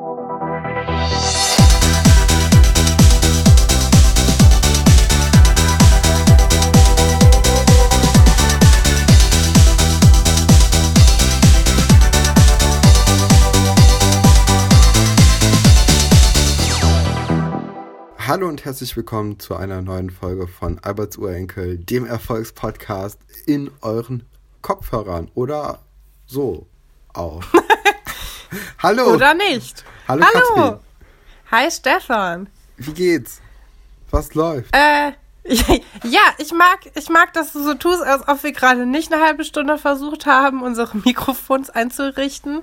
Hallo und herzlich willkommen zu einer neuen Folge von Alberts Urenkel, dem Erfolgspodcast in euren Kopfhörern oder so auch. Hallo. Oder nicht. Hallo, Hallo. Katrin. Hi Stefan. Wie geht's? Was läuft? Äh, ja, ich mag, ich mag, dass du so tust, als ob wir gerade nicht eine halbe Stunde versucht haben, unsere Mikrofons einzurichten.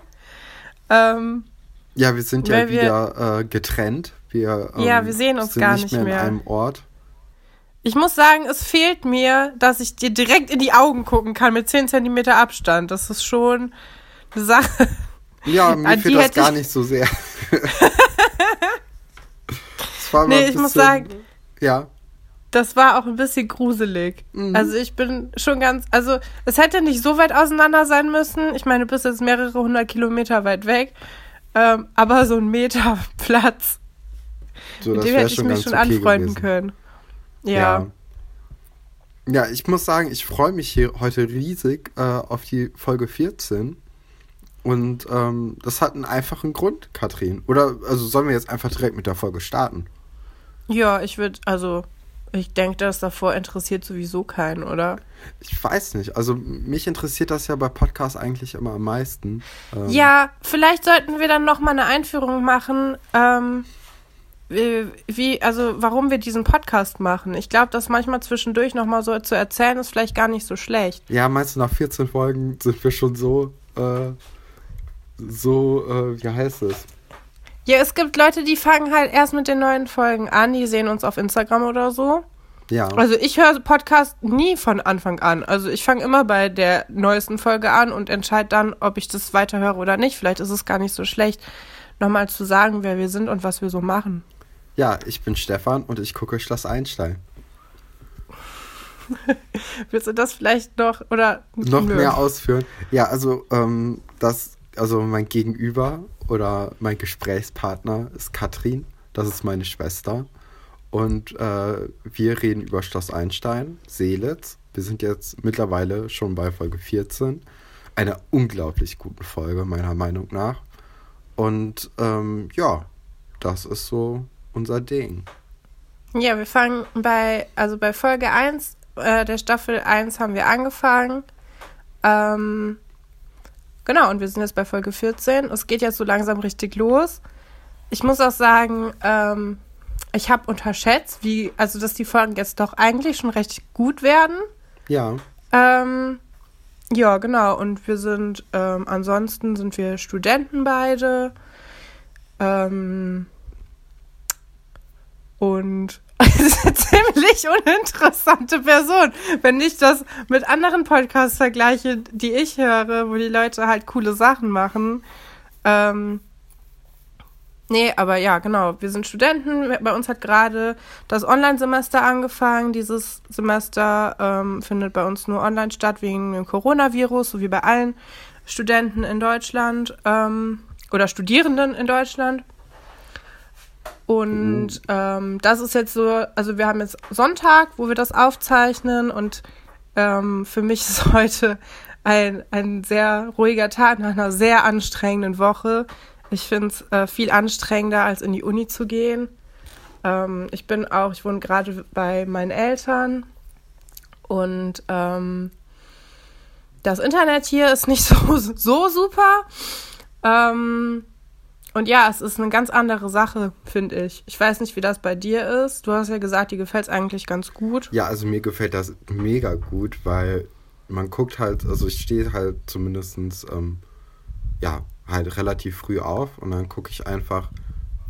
Ähm, Ja, wir sind ja weil wir- wieder äh, getrennt. Wir, ähm, Ja, wir sehen uns sind gar nicht mehr, mehr. in einem Ort. ich muss sagen, es fehlt mir, dass ich dir direkt in die Augen gucken kann mit 10 Zentimeter Abstand. Das ist schon eine Sache. Ja, mir An fehlt das gar ich- nicht so sehr. Es war Nee, ein ich muss bisschen- sagen, Ja, das war auch ein bisschen gruselig. Mhm. Also ich bin schon ganz, also es hätte nicht so weit auseinander sein müssen. Ich meine, du bist jetzt mehrere hundert Kilometer weit weg. Ähm, aber so ein Meter Platz, so, mit das dem hätte ich mich schon okay anfreunden gewesen. können. Ja. Ja. Ja, ich muss sagen, ich freue mich hier heute riesig äh, auf die Folge 14. Und ähm, das hat einen einfachen Grund, Katrin. Oder also sollen wir jetzt einfach direkt mit der Folge starten? Ja, ich würde, also ich denke, das davor interessiert sowieso keinen, oder? Ich weiß nicht. Also mich interessiert das ja bei Podcasts eigentlich immer am meisten. Ähm, Ja, vielleicht sollten wir dann noch mal eine Einführung machen, ähm, wie, also warum wir diesen Podcast machen. Ich glaube, das manchmal zwischendurch noch mal so zu erzählen, ist vielleicht gar nicht so schlecht. Ja, meinst du, nach 14 Folgen sind wir schon so, äh, so, äh, wie heißt es? Ja, es gibt Leute, die fangen halt erst mit den neuen Folgen an, die sehen uns auf Instagram oder so. Ja. Also ich höre Podcast nie von Anfang an. Also ich fange immer bei der neuesten Folge an und entscheide dann, ob ich das weiterhöre oder nicht. Vielleicht ist es gar nicht so schlecht, nochmal zu sagen, wer wir sind und was wir so machen. ja, ich bin Stefan und ich gucke Schloss Einstein. Willst du das vielleicht noch oder noch Nö. mehr ausführen. Ja, also ähm, das, also mein Gegenüber oder mein Gesprächspartner ist Katrin. Das ist meine Schwester. Und äh, wir reden über Schloss Einstein, Seelitz. Wir sind jetzt mittlerweile schon bei Folge 14. Einer unglaublich guten Folge, meiner Meinung nach. Und ähm, ja, das ist so unser Ding. Ja, wir fangen bei, also bei Folge 1 äh, der Staffel 1 haben wir angefangen. Ähm, genau, und wir sind jetzt bei Folge 14. Es geht jetzt so langsam richtig los. Ich muss auch sagen, ähm, ich habe unterschätzt, wie, also dass die Folgen jetzt doch eigentlich schon recht gut werden. Ja, Ähm, ja, genau. Und wir sind, ähm, ansonsten sind wir Studenten beide. Ähm, und ziemlich uninteressante Person. Wenn ich das mit anderen Podcasts vergleiche, die ich höre, wo die Leute halt coole Sachen machen. Ähm, nee, aber ja, genau. Wir sind Studenten. Bei uns hat gerade das Online-Semester angefangen. Dieses Semester ähm, findet bei uns nur online statt wegen dem Coronavirus, so wie bei allen Studenten in Deutschland ähm, oder Studierenden in Deutschland. Und ähm, das ist jetzt so, also wir haben jetzt Sonntag, wo wir das aufzeichnen und ähm, für mich ist heute ein, ein sehr ruhiger Tag nach einer sehr anstrengenden Woche. Ich finde es äh, viel anstrengender, als in die Uni zu gehen. Ähm, ich bin auch, ich wohne gerade bei meinen Eltern und ähm, das Internet hier ist nicht so, so super. Ähm, und ja, es ist eine ganz andere Sache, finde ich. Ich weiß nicht, wie das bei dir ist. Du hast ja gesagt, dir gefällt es eigentlich ganz gut. Ja, also mir gefällt das mega gut, weil man guckt halt, also ich stehe halt zumindestens ähm, ja, halt relativ früh auf und dann gucke ich einfach,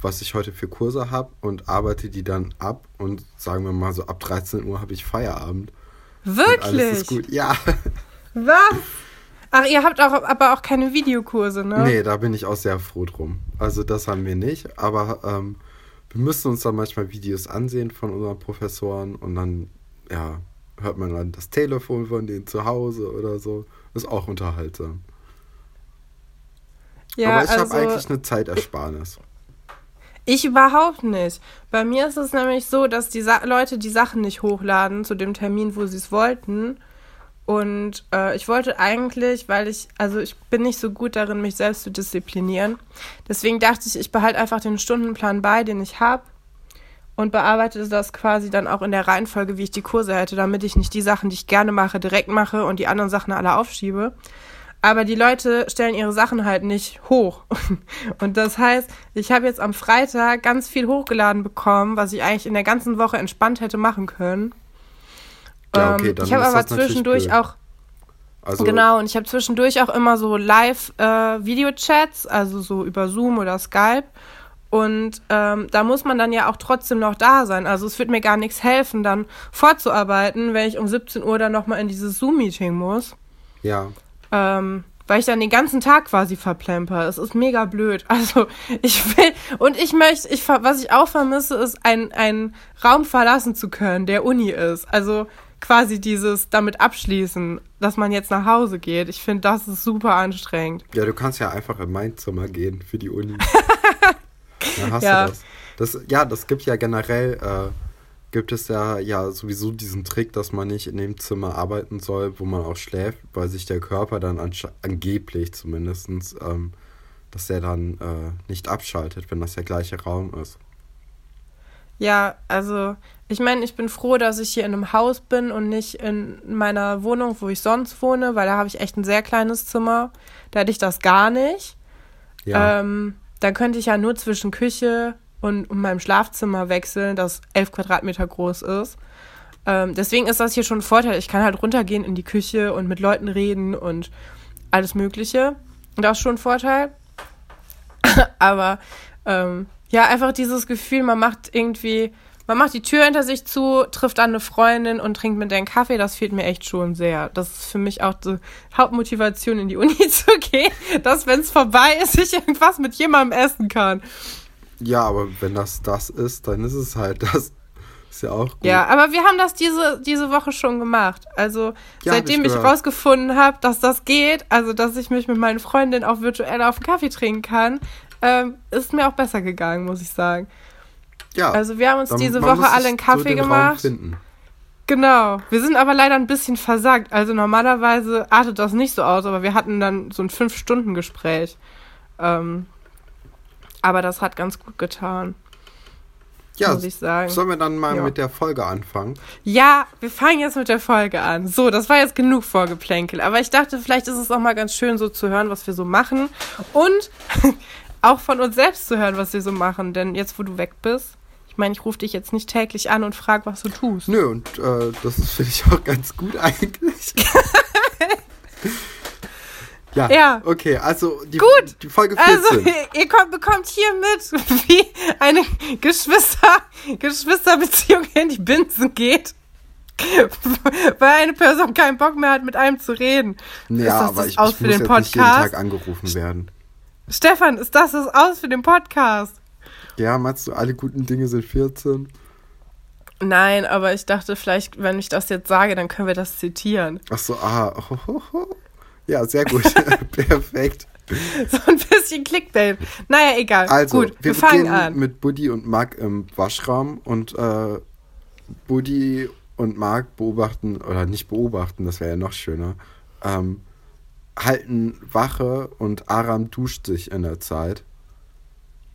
was ich heute für Kurse habe und arbeite die dann ab und sagen wir mal so ab 13 Uhr habe ich Feierabend. Und alles Wirklich? ist gut. Ja. Was? Ach, ihr habt auch, aber auch keine Videokurse, ne? Nee, da bin ich auch sehr froh drum. Also das haben wir nicht, aber ähm, wir müssen uns dann manchmal Videos ansehen von unseren Professoren und dann, ja, hört man dann das Telefon von denen zu Hause oder so. Ist auch unterhaltsam. Ja, Aber ich also, habe eigentlich eine Zeitersparnis. Ich überhaupt nicht. Bei mir ist es nämlich so, dass die Sa Leute die Sachen nicht hochladen zu dem Termin, wo sie es wollten. Und äh, ich wollte eigentlich, weil ich, also ich bin nicht so gut darin, mich selbst zu disziplinieren. Deswegen dachte ich, ich behalte einfach den Stundenplan bei, den ich habe. Und bearbeite das quasi dann auch in der Reihenfolge, wie ich die Kurse hätte, damit ich nicht die Sachen, die ich gerne mache, direkt mache und die anderen Sachen alle aufschiebe. Aber die Leute stellen ihre Sachen halt nicht hoch. Und das heißt, ich habe jetzt am Freitag ganz viel hochgeladen bekommen, was ich eigentlich in der ganzen Woche entspannt hätte machen können. Ja, okay, Ähm, dann ich habe aber zwischendurch auch Also, Genau, und ich habe zwischendurch auch immer so Live-Video-Chats, also so über Zoom oder Skype. Und ähm, da muss man dann ja auch trotzdem noch da sein. Also es wird mir gar nichts helfen, dann vorzuarbeiten, wenn ich um 17 Uhr dann nochmal in dieses Zoom-Meeting muss. Ja. Ähm, weil ich dann den ganzen Tag quasi verplemper. Es ist mega blöd. Also ich will und ich möchte, ich was ich auch vermisse, ist ein ein Raum verlassen zu können, der Uni ist. Also quasi dieses damit abschließen, dass man jetzt nach Hause geht. Ich finde, das ist super anstrengend. Ja, du kannst ja einfach in mein Zimmer gehen für die Uni. Dann hast Ja. du das. das. Ja, das gibt ja generell, äh, gibt es ja, ja sowieso diesen Trick, dass man nicht in dem Zimmer arbeiten soll, wo man auch schläft, weil sich der Körper dann angeblich zumindestens, ähm, dass der dann äh, nicht abschaltet, wenn das der gleiche Raum ist. Ja, also ich meine, ich bin froh, dass ich hier in einem Haus bin und nicht in meiner Wohnung, wo ich sonst wohne, weil da habe ich echt ein sehr kleines Zimmer. Da hätte ich das gar nicht. Ja, Ähm, dann könnte ich ja nur zwischen Küche und, und meinem Schlafzimmer wechseln, das elf Quadratmeter groß ist. Ähm, deswegen ist das hier schon ein Vorteil. Ich kann halt runtergehen in die Küche und mit Leuten reden und alles Mögliche. Und das ist schon ein Vorteil. Aber ähm, ja, einfach dieses Gefühl, man macht irgendwie, man macht die Tür hinter sich zu, trifft an eine Freundin und trinkt mit der einen Kaffee, das fehlt mir echt schon sehr. Das ist für mich auch die Hauptmotivation, in die Uni zu gehen, dass, wenn es vorbei ist, ich irgendwas mit jemandem essen kann. ja, aber wenn das das ist, dann ist es halt das. Ist ja auch gut. Ja, aber wir haben das diese, diese Woche schon gemacht. Also Ja, seitdem ich ich rausgefunden habe, dass das geht, also dass ich mich mit meinen Freundinnen auch virtuell auf einen Kaffee trinken kann, ähm, ist mir auch besser gegangen, muss ich sagen. ja Also wir haben uns dann- diese Woche alle einen so Kaffee Raum gemacht. Genau. Wir sind aber leider ein bisschen versagt. Also normalerweise artet das nicht so aus, aber wir hatten dann so ein Fünf-Stunden-Gespräch. Ähm, aber das hat ganz gut getan, Ja, muss ich sagen. sollen wir dann mal Ja. mit der Folge anfangen? Ja, wir fangen jetzt mit der Folge an. So, das war jetzt genug Vorgeplänkel. Aber ich dachte, vielleicht ist es auch mal ganz schön, so zu hören, was wir so machen. Und auch von uns selbst zu hören, was wir so machen. Denn jetzt, wo du weg bist, ich meine, ich rufe dich jetzt nicht täglich an und frage, was du tust. Nö, und äh, das finde ich auch ganz gut eigentlich. ja, Ja. okay, also die, Gut. die Folge Also, 14. ihr kommt, bekommt hier mit, wie eine Geschwister, Geschwisterbeziehung in die Binsen geht. Weil eine Person keinen Bock mehr hat, mit einem zu reden. ja, aber ich, ich für muss den jetzt nicht jeden Podcast? Tag angerufen werden. Stefan, ist das das aus für den Podcast? Ja, meinst du, alle guten Dinge sind 14? Nein, aber ich dachte vielleicht, wenn ich das jetzt sage, dann können wir das zitieren. Ach so, ah, ho, ho, ho. Ja, sehr gut. Perfekt. So ein bisschen Clickbait. Naja, egal. Also, Gut, wir, wir, fangen an. mit Buddy und Mark im Waschraum und äh, Buddy und Mark beobachten, oder nicht beobachten, das wäre ja noch schöner, ähm, halten Wache und Aram duscht sich in der Zeit.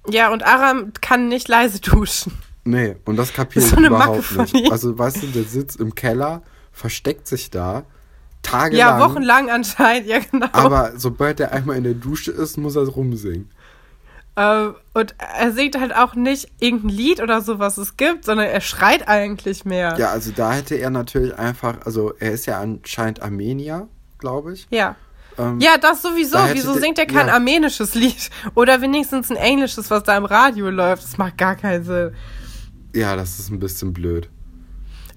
Ja, und Aram kann nicht leise duschen. Nee, und das kapiere ich so Macke überhaupt nicht. Also, weißt du, der sitzt im Keller, versteckt sich da, tagelang. Ja, wochenlang anscheinend, ja genau. Aber sobald er einmal in der Dusche ist, muss er rumsingen. Ähm, und er singt halt auch nicht irgendein Lied oder so, was es gibt, sondern er schreit eigentlich mehr. Ja, also da hätte er natürlich einfach, also er ist ja anscheinend Armenier, glaube ich. Ja. Ähm, Ja, das sowieso. Da Wieso singt er kein ja. armenisches Lied? Oder wenigstens ein englisches, was da im Radio läuft? Das macht gar keinen Sinn. ja, das ist ein bisschen blöd.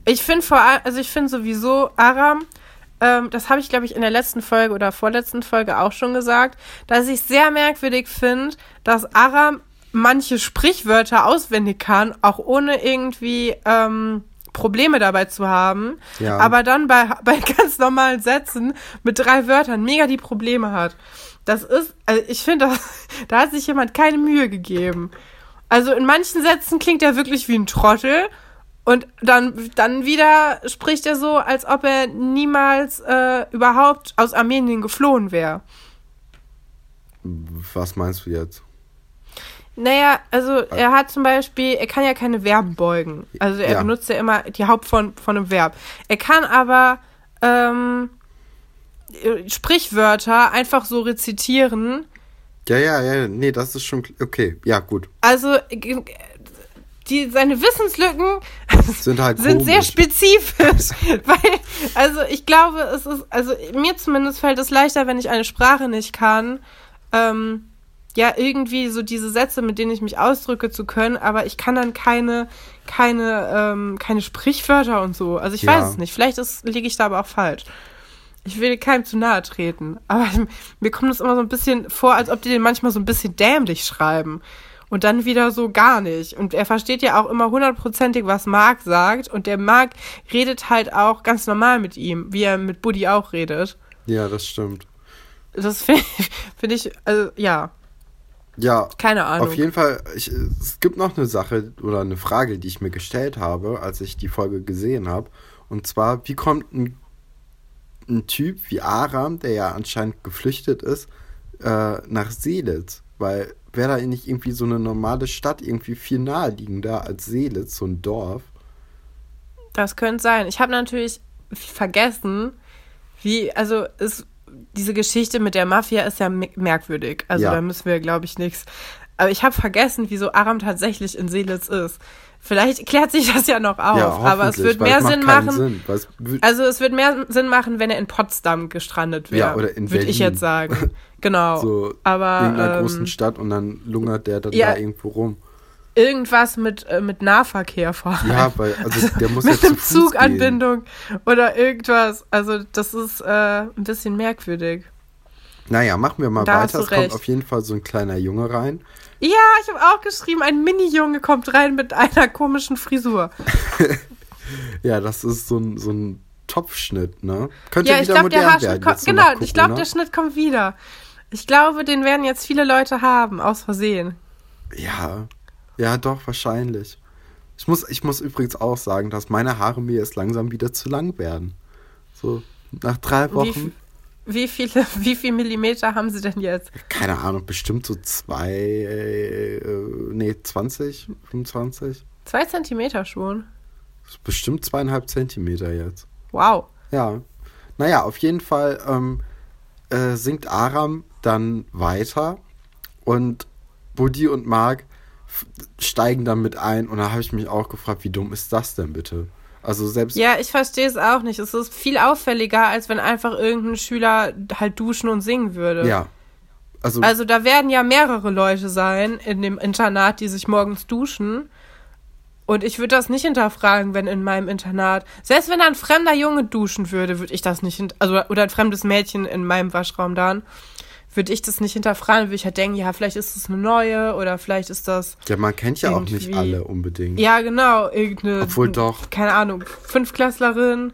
Ich finde vor allem, also ich finde sowieso Aram, ähm, das habe ich glaube ich in der letzten Folge oder vorletzten Folge auch schon gesagt, dass ich sehr merkwürdig finde, dass Aram manche Sprichwörter auswendig kann, auch ohne irgendwie ähm, Probleme dabei zu haben, Ja. aber dann bei, bei ganz normalen Sätzen mit drei Wörtern mega die Probleme hat. Das ist, also ich finde, da, hat sich jemand keine Mühe gegeben. Also in manchen Sätzen klingt er wirklich wie ein Trottel und dann, dann wieder spricht er so, als ob er niemals äh, überhaupt aus Armenien geflohen wäre. Was meinst du jetzt? Naja, also er hat zum Beispiel, er kann ja keine Verben beugen. Also er Ja. benutzt ja immer die Hauptform von einem Verb. Er kann aber ähm, äh, Sprichwörter einfach so rezitieren. Ja, ja, ja, nee, das ist schon okay. Ja, gut. Also äh, die, seine Wissenslücken Sind halt sind sehr spezifisch. Weil, also ich glaube, es ist, also mir zumindest fällt es leichter, wenn ich eine Sprache nicht kann, ähm, ja, irgendwie so diese Sätze, mit denen ich mich ausdrücke, zu können, aber ich kann dann keine, keine, ähm, keine Sprichwörter und so. Also ich Ja. weiß es nicht. Vielleicht ist, liege ich da aber auch falsch. Ich will keinem zu nahe treten, aber mir kommt es immer so ein bisschen vor, als ob die den manchmal so ein bisschen dämlich schreiben. Und dann wieder so gar nicht. Und er versteht ja auch immer hundertprozentig, was Mark sagt. Und der Mark redet halt auch ganz normal mit ihm, wie er mit Buddy auch redet. Ja, das stimmt. Das finde ich, find ich, also ja, Ja, keine Ahnung. auf jeden Fall, ich, es gibt noch eine Sache oder eine Frage, die ich mir gestellt habe, als ich die Folge gesehen habe. Und zwar, wie kommt ein, ein Typ wie Aram, der ja anscheinend geflüchtet ist, äh, nach Seelitz? Weil wäre da nicht irgendwie so eine normale Stadt irgendwie viel naheliegender als Seelitz, so ein Dorf? Das könnte sein. Ich habe natürlich vergessen, wie, also ist, diese Geschichte mit der Mafia ist ja me- merkwürdig. Also Ja. da müssen wir, glaube ich, nichts. Aber ich habe vergessen, wieso Aram tatsächlich in Seelitz ist. Vielleicht klärt sich das ja noch auf, aber es wird mehr es Sinn machen. Sinn, Also es wird mehr Sinn machen, wenn er in Potsdam gestrandet wäre. Ja, oder in Würde ich jetzt sagen. Genau. so aber irgendeiner ähm, großen Stadt und dann lungert der dann ja. da irgendwo rum. Irgendwas mit, äh, mit Nahverkehr vor allem. Ja, weil, also der muss ja mit zu einem Fuß gehen. Zuganbindung oder irgendwas. Also das ist äh, ein bisschen merkwürdig. Naja, machen wir mal Da weiter. Es kommt auf jeden Fall so ein kleiner Junge rein. Ja, ich habe auch geschrieben, ein Mini-Junge kommt rein mit einer komischen Frisur. Ja, das ist so ein, so ein Topfschnitt, ne? Könnte ja, ich wieder glaube, der modern Haarschnitt werden. so Genau, ich glaube, Corona. der Schnitt kommt wieder. Ich glaube, den werden jetzt viele Leute haben, aus Versehen. Ja, ja, doch, wahrscheinlich. Ich muss, ich muss übrigens auch sagen, dass meine Haare mir jetzt langsam wieder zu lang werden. So, nach drei Wie, Wochen, wie viele, wie viel Millimeter haben sie denn jetzt? keine Ahnung, bestimmt so zwei, äh, nee, 20, 25? Zwei Zentimeter schon. Bestimmt zweieinhalb Zentimeter jetzt. Wow. Ja. Naja, auf jeden Fall ähm, äh, singt Aram dann weiter und Buddy und Mark steigen dann mit ein und da habe ich mich auch gefragt, wie dumm ist das denn bitte? Also selbst Ja, ich verstehe es auch nicht. Es ist viel auffälliger, als wenn einfach irgendein Schüler halt duschen und singen würde. ja. Also, Also da werden ja mehrere Leute sein in dem Internat, die sich morgens duschen. Und ich würde das nicht hinterfragen, wenn in meinem Internat, selbst wenn da ein fremder Junge duschen würde, würde ich das nicht, also oder ein fremdes Mädchen in meinem Waschraum dann, würde ich das nicht hinterfragen, würde ich halt denken, ja, vielleicht ist das eine neue oder vielleicht ist das, ja, man kennt ja auch nicht alle unbedingt. ja genau, irgendeine, Obwohl doch. keine Ahnung, Fünfklässlerin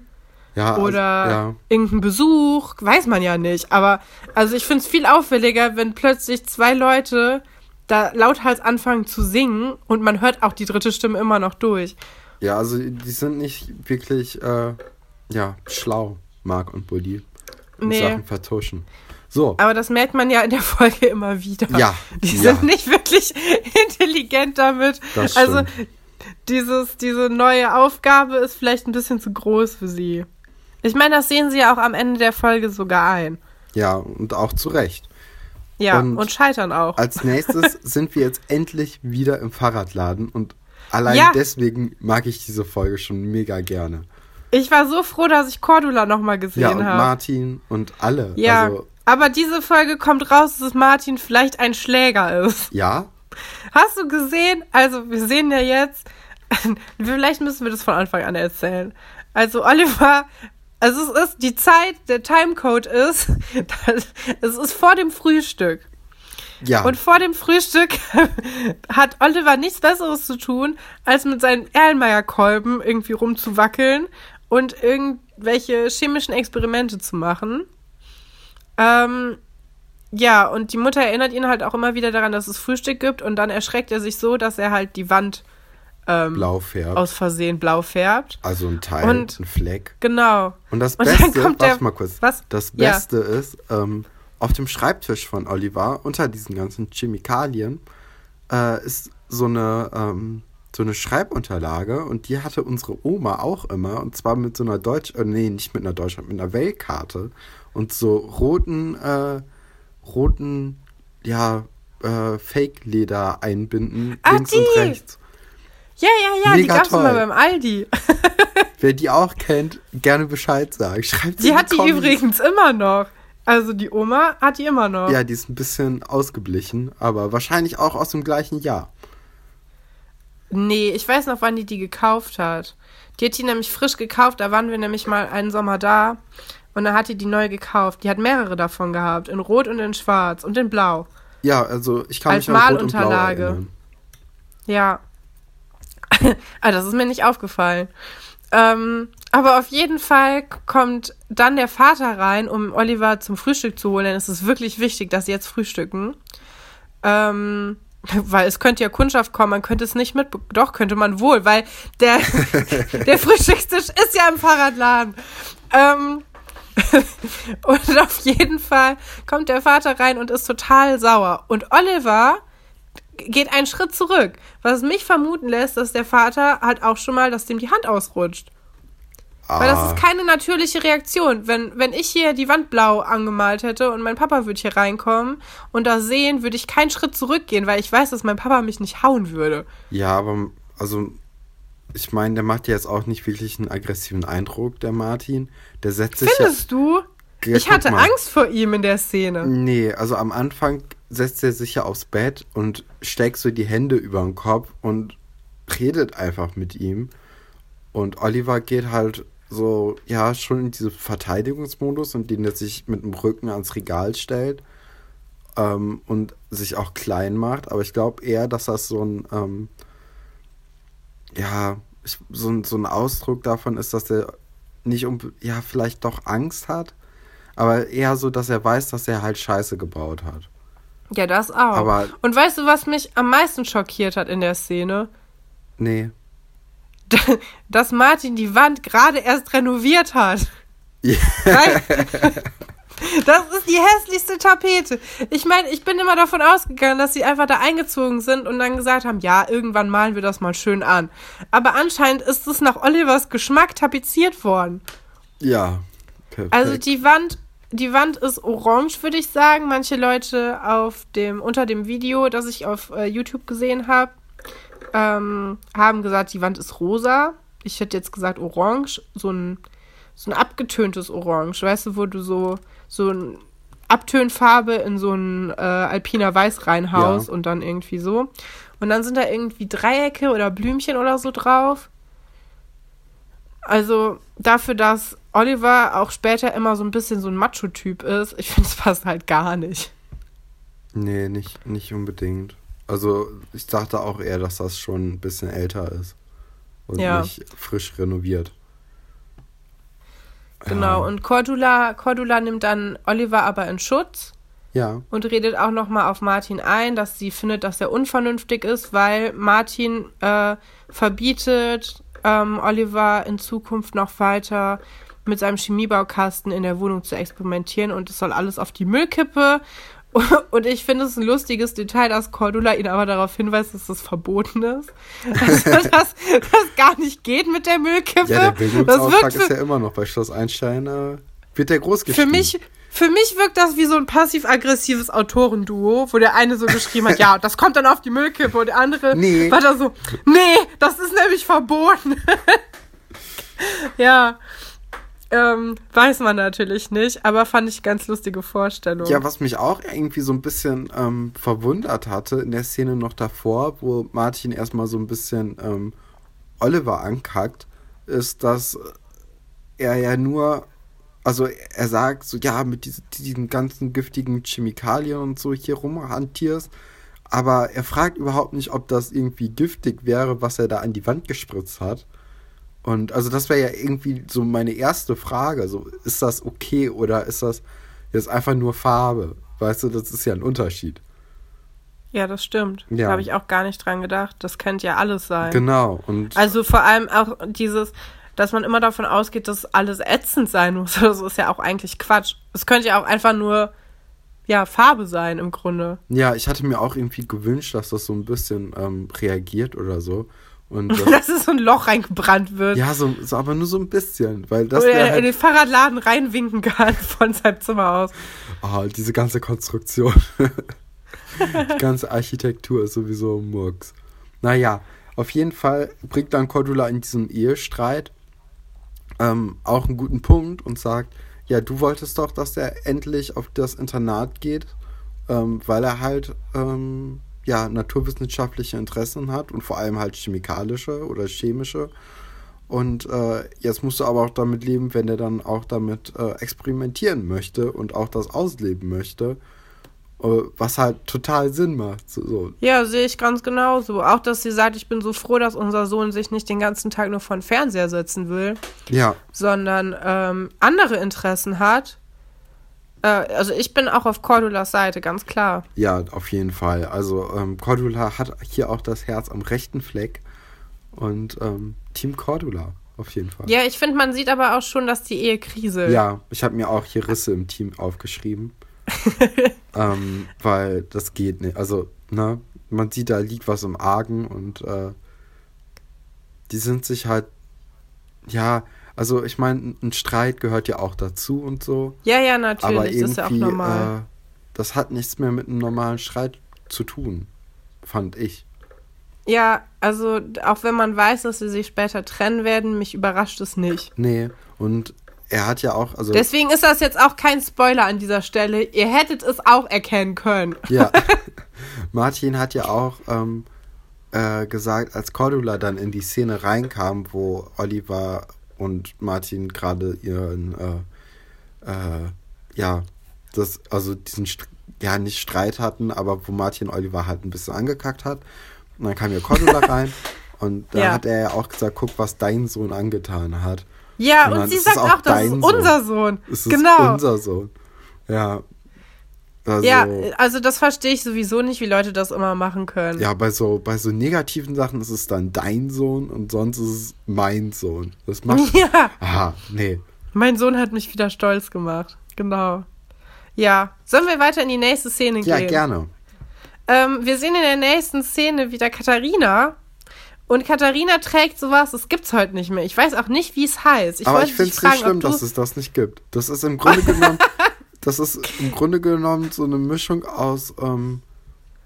Ja, also, oder ja. irgendein Besuch, weiß man ja nicht. Aber also ich finde es viel auffälliger, wenn plötzlich zwei Leute da lauthals anfangen zu singen und man hört auch die dritte Stimme immer noch durch. ja, also die sind nicht wirklich äh, ja, schlau, Mark und Buddy. In Nee. Sachen Vertuschen. So, Aber das merkt man ja in der Folge immer wieder. Ja, Die ja. sind nicht wirklich intelligent damit. Das also stimmt. dieses, diese neue Aufgabe ist vielleicht ein bisschen zu groß für sie. Ich meine, das sehen sie ja auch am Ende der Folge sogar ein. ja, und auch zu Recht. Ja, Und und, scheitern auch. Als nächstes sind wir jetzt endlich wieder im Fahrradladen und allein Ja. deswegen mag ich diese Folge schon mega gerne. Ich war so froh, dass ich Cordula nochmal Ja, gesehen und habe. Martin und alle. Ja, Also, aber diese Folge kommt raus, dass Martin vielleicht ein Schläger ist. ja, Hast du gesehen? Also, wir sehen ja jetzt, vielleicht müssen wir das von Anfang an erzählen. Also, Oliver, also es ist die Zeit, der Timecode ist, es ist vor dem Frühstück. ja. Und vor dem Frühstück hat Oliver nichts Besseres zu tun, als mit seinen Erlenmeyer-Kolben irgendwie rumzuwackeln und irgendwelche chemischen Experimente zu machen. Ähm, Ja, und die Mutter erinnert ihn halt auch immer wieder daran, dass es Frühstück gibt und dann erschreckt er sich so, dass er halt die Wand ähm, Blau färbt. aus Versehen blau färbt. Also ein Teil, Und- ein Fleck. Genau. Und das Und Beste, warte der- mal kurz. was? Das Ja. Beste ist, ähm, auf dem Schreibtisch von Oliver, unter diesen ganzen Chemikalien, äh, ist so eine, ähm, so eine Schreibunterlage und die hatte unsere Oma auch immer und zwar mit so einer Deutsch, äh, nee, nicht mit einer Deutschland, mit einer Weltkarte und so roten, äh, roten, ja, äh, Fake-Leder einbinden, Ah, links und die! rechts. Ja, ja, ja, die Mega gab's toll. immer beim Aldi. Wer die auch kennt, gerne Bescheid sagen. Schreibt sie Die hat die Kommis. übrigens immer noch. Also die Oma hat die immer noch. Ja, die ist ein bisschen ausgeblichen, aber wahrscheinlich auch aus dem gleichen Jahr. Nee, ich weiß noch, wann die die gekauft hat. Die hat die nämlich frisch gekauft, da waren wir nämlich mal einen Sommer da und da hat die die neu gekauft. Die hat mehrere davon gehabt, in Rot und in Schwarz und in Blau. Ja, also ich kann Als mich an Rot und Blau Malunterlage. erinnern. Ja. ah, das ist mir nicht aufgefallen. Ähm, aber auf jeden Fall kommt dann der Vater rein, um Oliver zum Frühstück zu holen, denn es ist wirklich wichtig, dass sie jetzt frühstücken. Ähm, weil es könnte ja Kundschaft kommen, man könnte es nicht mit, doch könnte man wohl, weil der, der Frühstückstisch ist ja im Fahrradladen. Ähm, und auf jeden Fall kommt der Vater rein und ist total sauer. Und Oliver geht einen Schritt zurück, was mich vermuten lässt, dass der Vater halt auch schon mal, dass dem die Hand ausrutscht. Weil das Ah, ist keine natürliche Reaktion. Wenn, wenn ich hier die Wand blau angemalt hätte und mein Papa würde hier reinkommen und das sehen, würde ich keinen Schritt zurückgehen, weil ich weiß, dass mein Papa mich nicht hauen würde. ja, aber also ich meine, der macht ja jetzt auch nicht wirklich einen aggressiven Eindruck, der Martin. Der setzt sich Findest du? Ja, ich hatte mal. Angst vor ihm in der Szene. ja. Nee, also am Anfang setzt er sich ja aufs Bett und steckt so die Hände über den Kopf und redet einfach mit ihm. Und Oliver geht halt so, ja, schon in diesen Verteidigungsmodus, in dem er sich mit dem Rücken ans Regal stellt ähm, und sich auch klein macht. Aber ich glaube eher, dass das so ein, ähm, ja, ich, so, ein, so ein Ausdruck davon ist, dass er nicht um, ja, vielleicht doch Angst hat, aber eher so, dass er weiß, dass er halt Scheiße gebaut hat. Ja, das auch. Aber- und weißt du, was mich am meisten schockiert hat in der Szene? Nee. Dass Martin die Wand gerade erst renoviert hat. Ja. Weil, das ist die hässlichste Tapete. Ich meine, ich bin immer davon ausgegangen, dass sie einfach da eingezogen sind und dann gesagt haben, ja, irgendwann malen wir das mal schön an. Aber anscheinend ist es nach Olivers Geschmack tapeziert worden. Ja. Perfekt. Also die Wand, die Wand ist orange, würde ich sagen. Manche Leute auf dem, unter dem Video, das ich auf äh, YouTube gesehen habe, ähm, haben gesagt, die Wand ist rosa. Ich hätte jetzt gesagt orange, so ein, so ein abgetöntes Orange, weißt du, wo du so, so ein Abtönfarbe in so ein äh, alpiner Weiß reinhaust Ja. und dann irgendwie so. Und dann sind da irgendwie Dreiecke oder Blümchen oder so drauf. Also dafür, dass Oliver auch später immer so ein bisschen so ein Macho-Typ ist, ich finde, es passt halt gar nicht. Nee, nicht, nicht unbedingt. Also ich dachte auch eher, dass das schon ein bisschen älter ist. Und Ja. nicht frisch renoviert. Genau. Ja. Und Cordula, Cordula nimmt dann Oliver aber in Schutz Ja, und redet auch nochmal auf Martin ein, dass sie findet, dass er unvernünftig ist, weil Martin äh, verbietet ähm, Oliver in Zukunft noch weiter mit seinem Chemiebaukasten in der Wohnung zu experimentieren und es soll alles auf die Müllkippe. Und ich finde es ein lustiges Detail, dass Cordula ihn aber darauf hinweist, dass das verboten ist. Also, dass das gar nicht geht mit der Müllkippe. ja der das Bildungsauftrag ist für, ja immer noch bei Schloss Einstein. Äh, wird der groß für geschrieben. mich, für mich wirkt das wie so ein passiv-aggressives Autorenduo, wo der eine so geschrieben hat, ja, das kommt dann auf die Müllkippe und der andere Nee. war da so, nee, das ist nämlich verboten. ja. Ähm, weiß man natürlich nicht, aber fand ich ganz lustige Vorstellung. Ja, was mich auch irgendwie so ein bisschen ähm, verwundert hatte in der Szene noch davor, wo Martin erstmal so ein bisschen ähm, Oliver ankackt, ist, dass er ja nur, also er sagt so, ja, mit diesen, diesen ganzen giftigen Chemikalien und so hier rumhantierst, aber er fragt überhaupt nicht, ob das irgendwie giftig wäre, was er da an die Wand gespritzt hat. Und also das wäre ja irgendwie so meine erste Frage. So, ist das okay oder ist das jetzt einfach nur Farbe? Weißt du, das ist ja ein Unterschied. Ja, das stimmt. Ja. Da habe ich auch gar nicht dran gedacht. Das könnte ja alles sein. Genau. Und Also vor allem auch dieses, dass man immer davon ausgeht, dass alles ätzend sein muss. Das ist ja auch eigentlich Quatsch. Es könnte ja auch einfach nur, ja, Farbe sein im Grunde. ja, ich hatte mir auch irgendwie gewünscht, dass das so ein bisschen ähm, reagiert oder so. Und das, Dass es so ein Loch reingebrannt wird. ja, so, so, aber nur so ein bisschen, weil das Oder er in halt, den Fahrradladen reinwinken kann von seinem Zimmer aus. oh, diese ganze Konstruktion. Die ganze Architektur ist sowieso Murks. Naja, auf jeden Fall bringt dann Cordula in diesem Ehestreit ähm, auch einen guten Punkt und sagt, ja, du wolltest doch, dass er endlich auf das Internat geht, ähm, weil er halt ähm, ja, naturwissenschaftliche Interessen hat und vor allem halt chemikalische oder chemische. Und äh, jetzt musst du aber auch damit leben, wenn er dann auch damit äh, experimentieren möchte und auch das ausleben möchte. Äh, was halt total Sinn macht. So. Ja, sehe ich ganz genauso. Auch, dass sie sagt, ich bin so froh, dass unser Sohn sich nicht den ganzen Tag nur vor den Fernseher setzen will, Ja, sondern ähm, andere Interessen hat. Äh, also ich bin auch auf Cordulas Seite, ganz klar. ja, auf jeden Fall. Also ähm, Cordula hat hier auch das Herz am rechten Fleck. Und ähm, Team Cordula, auf jeden Fall. Ja, ich finde, man sieht aber auch schon, dass die Ehe kriselt. Ja, ich habe mir auch hier Risse im Team aufgeschrieben. ähm, weil das geht nicht. Also, ne, man sieht, da liegt was im Argen und äh, die sind sich halt, ja, also ich meine, ein Streit gehört ja auch dazu und so. ja, ja, Aber natürlich, das ist ja auch irgendwie, normal. äh, das hat nichts mehr mit einem normalen Streit zu tun, fand ich. Ja, also auch wenn man weiß, dass sie sich später trennen werden, mich überrascht es nicht. Nee, und er hat ja auch, also Deswegen ist das jetzt auch kein Spoiler an dieser Stelle. Ihr hättet es auch erkennen können. Ja. Martin hat ja auch ähm, äh, gesagt, als Cordula dann in die Szene reinkam, wo Oliver und Martin gerade ihren, äh, äh, ja, das, also diesen, ja, nicht Streit hatten, aber wo Martin Oliver halt ein bisschen angekackt hat. Und dann kam ja Cordula rein und da Ja. hat er ja auch gesagt, guck, was dein Sohn angetan hat. Ja, Und und, sie sagt auch das ist dein Sohn. unser Sohn. Es ist genau. unser Sohn. Ja. Also, Ja, also das verstehe ich sowieso nicht, wie Leute das immer machen können. Ja, bei so, bei so negativen Sachen ist es dann dein Sohn und sonst ist es mein Sohn. Das macht. Ja, Aha, nee. mein Sohn hat mich wieder stolz gemacht. Genau. Ja, sollen wir weiter in die nächste Szene Ja, gehen? gerne. Ähm, wir sehen in der nächsten Szene wieder Katharina. Und Katharina trägt sowas, das gibt's heute nicht mehr. Ich weiß auch nicht, wie es heißt. Ich Aber ich finde es nicht schlimm, dass es das nicht gibt. Das ist im Grunde genommen, das ist im Grunde genommen so eine Mischung aus, ähm,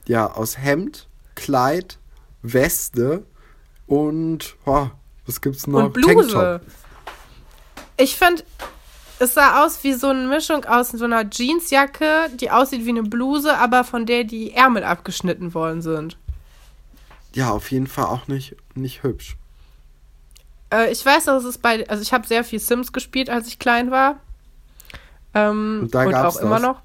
ja, aus Hemd, Kleid, Weste und, oh, was gibt's noch? und Bluse. Tanktop. Ich finde, es sah aus wie so eine Mischung aus so einer Jeansjacke, die aussieht wie eine Bluse, aber von der die Ärmel abgeschnitten worden sind. Ja, auf jeden Fall auch nicht, nicht hübsch. Äh, ich weiß, dass es bei, also ich habe sehr viel Sims gespielt, als ich klein war. Ähm, Und da gab's auch immer noch.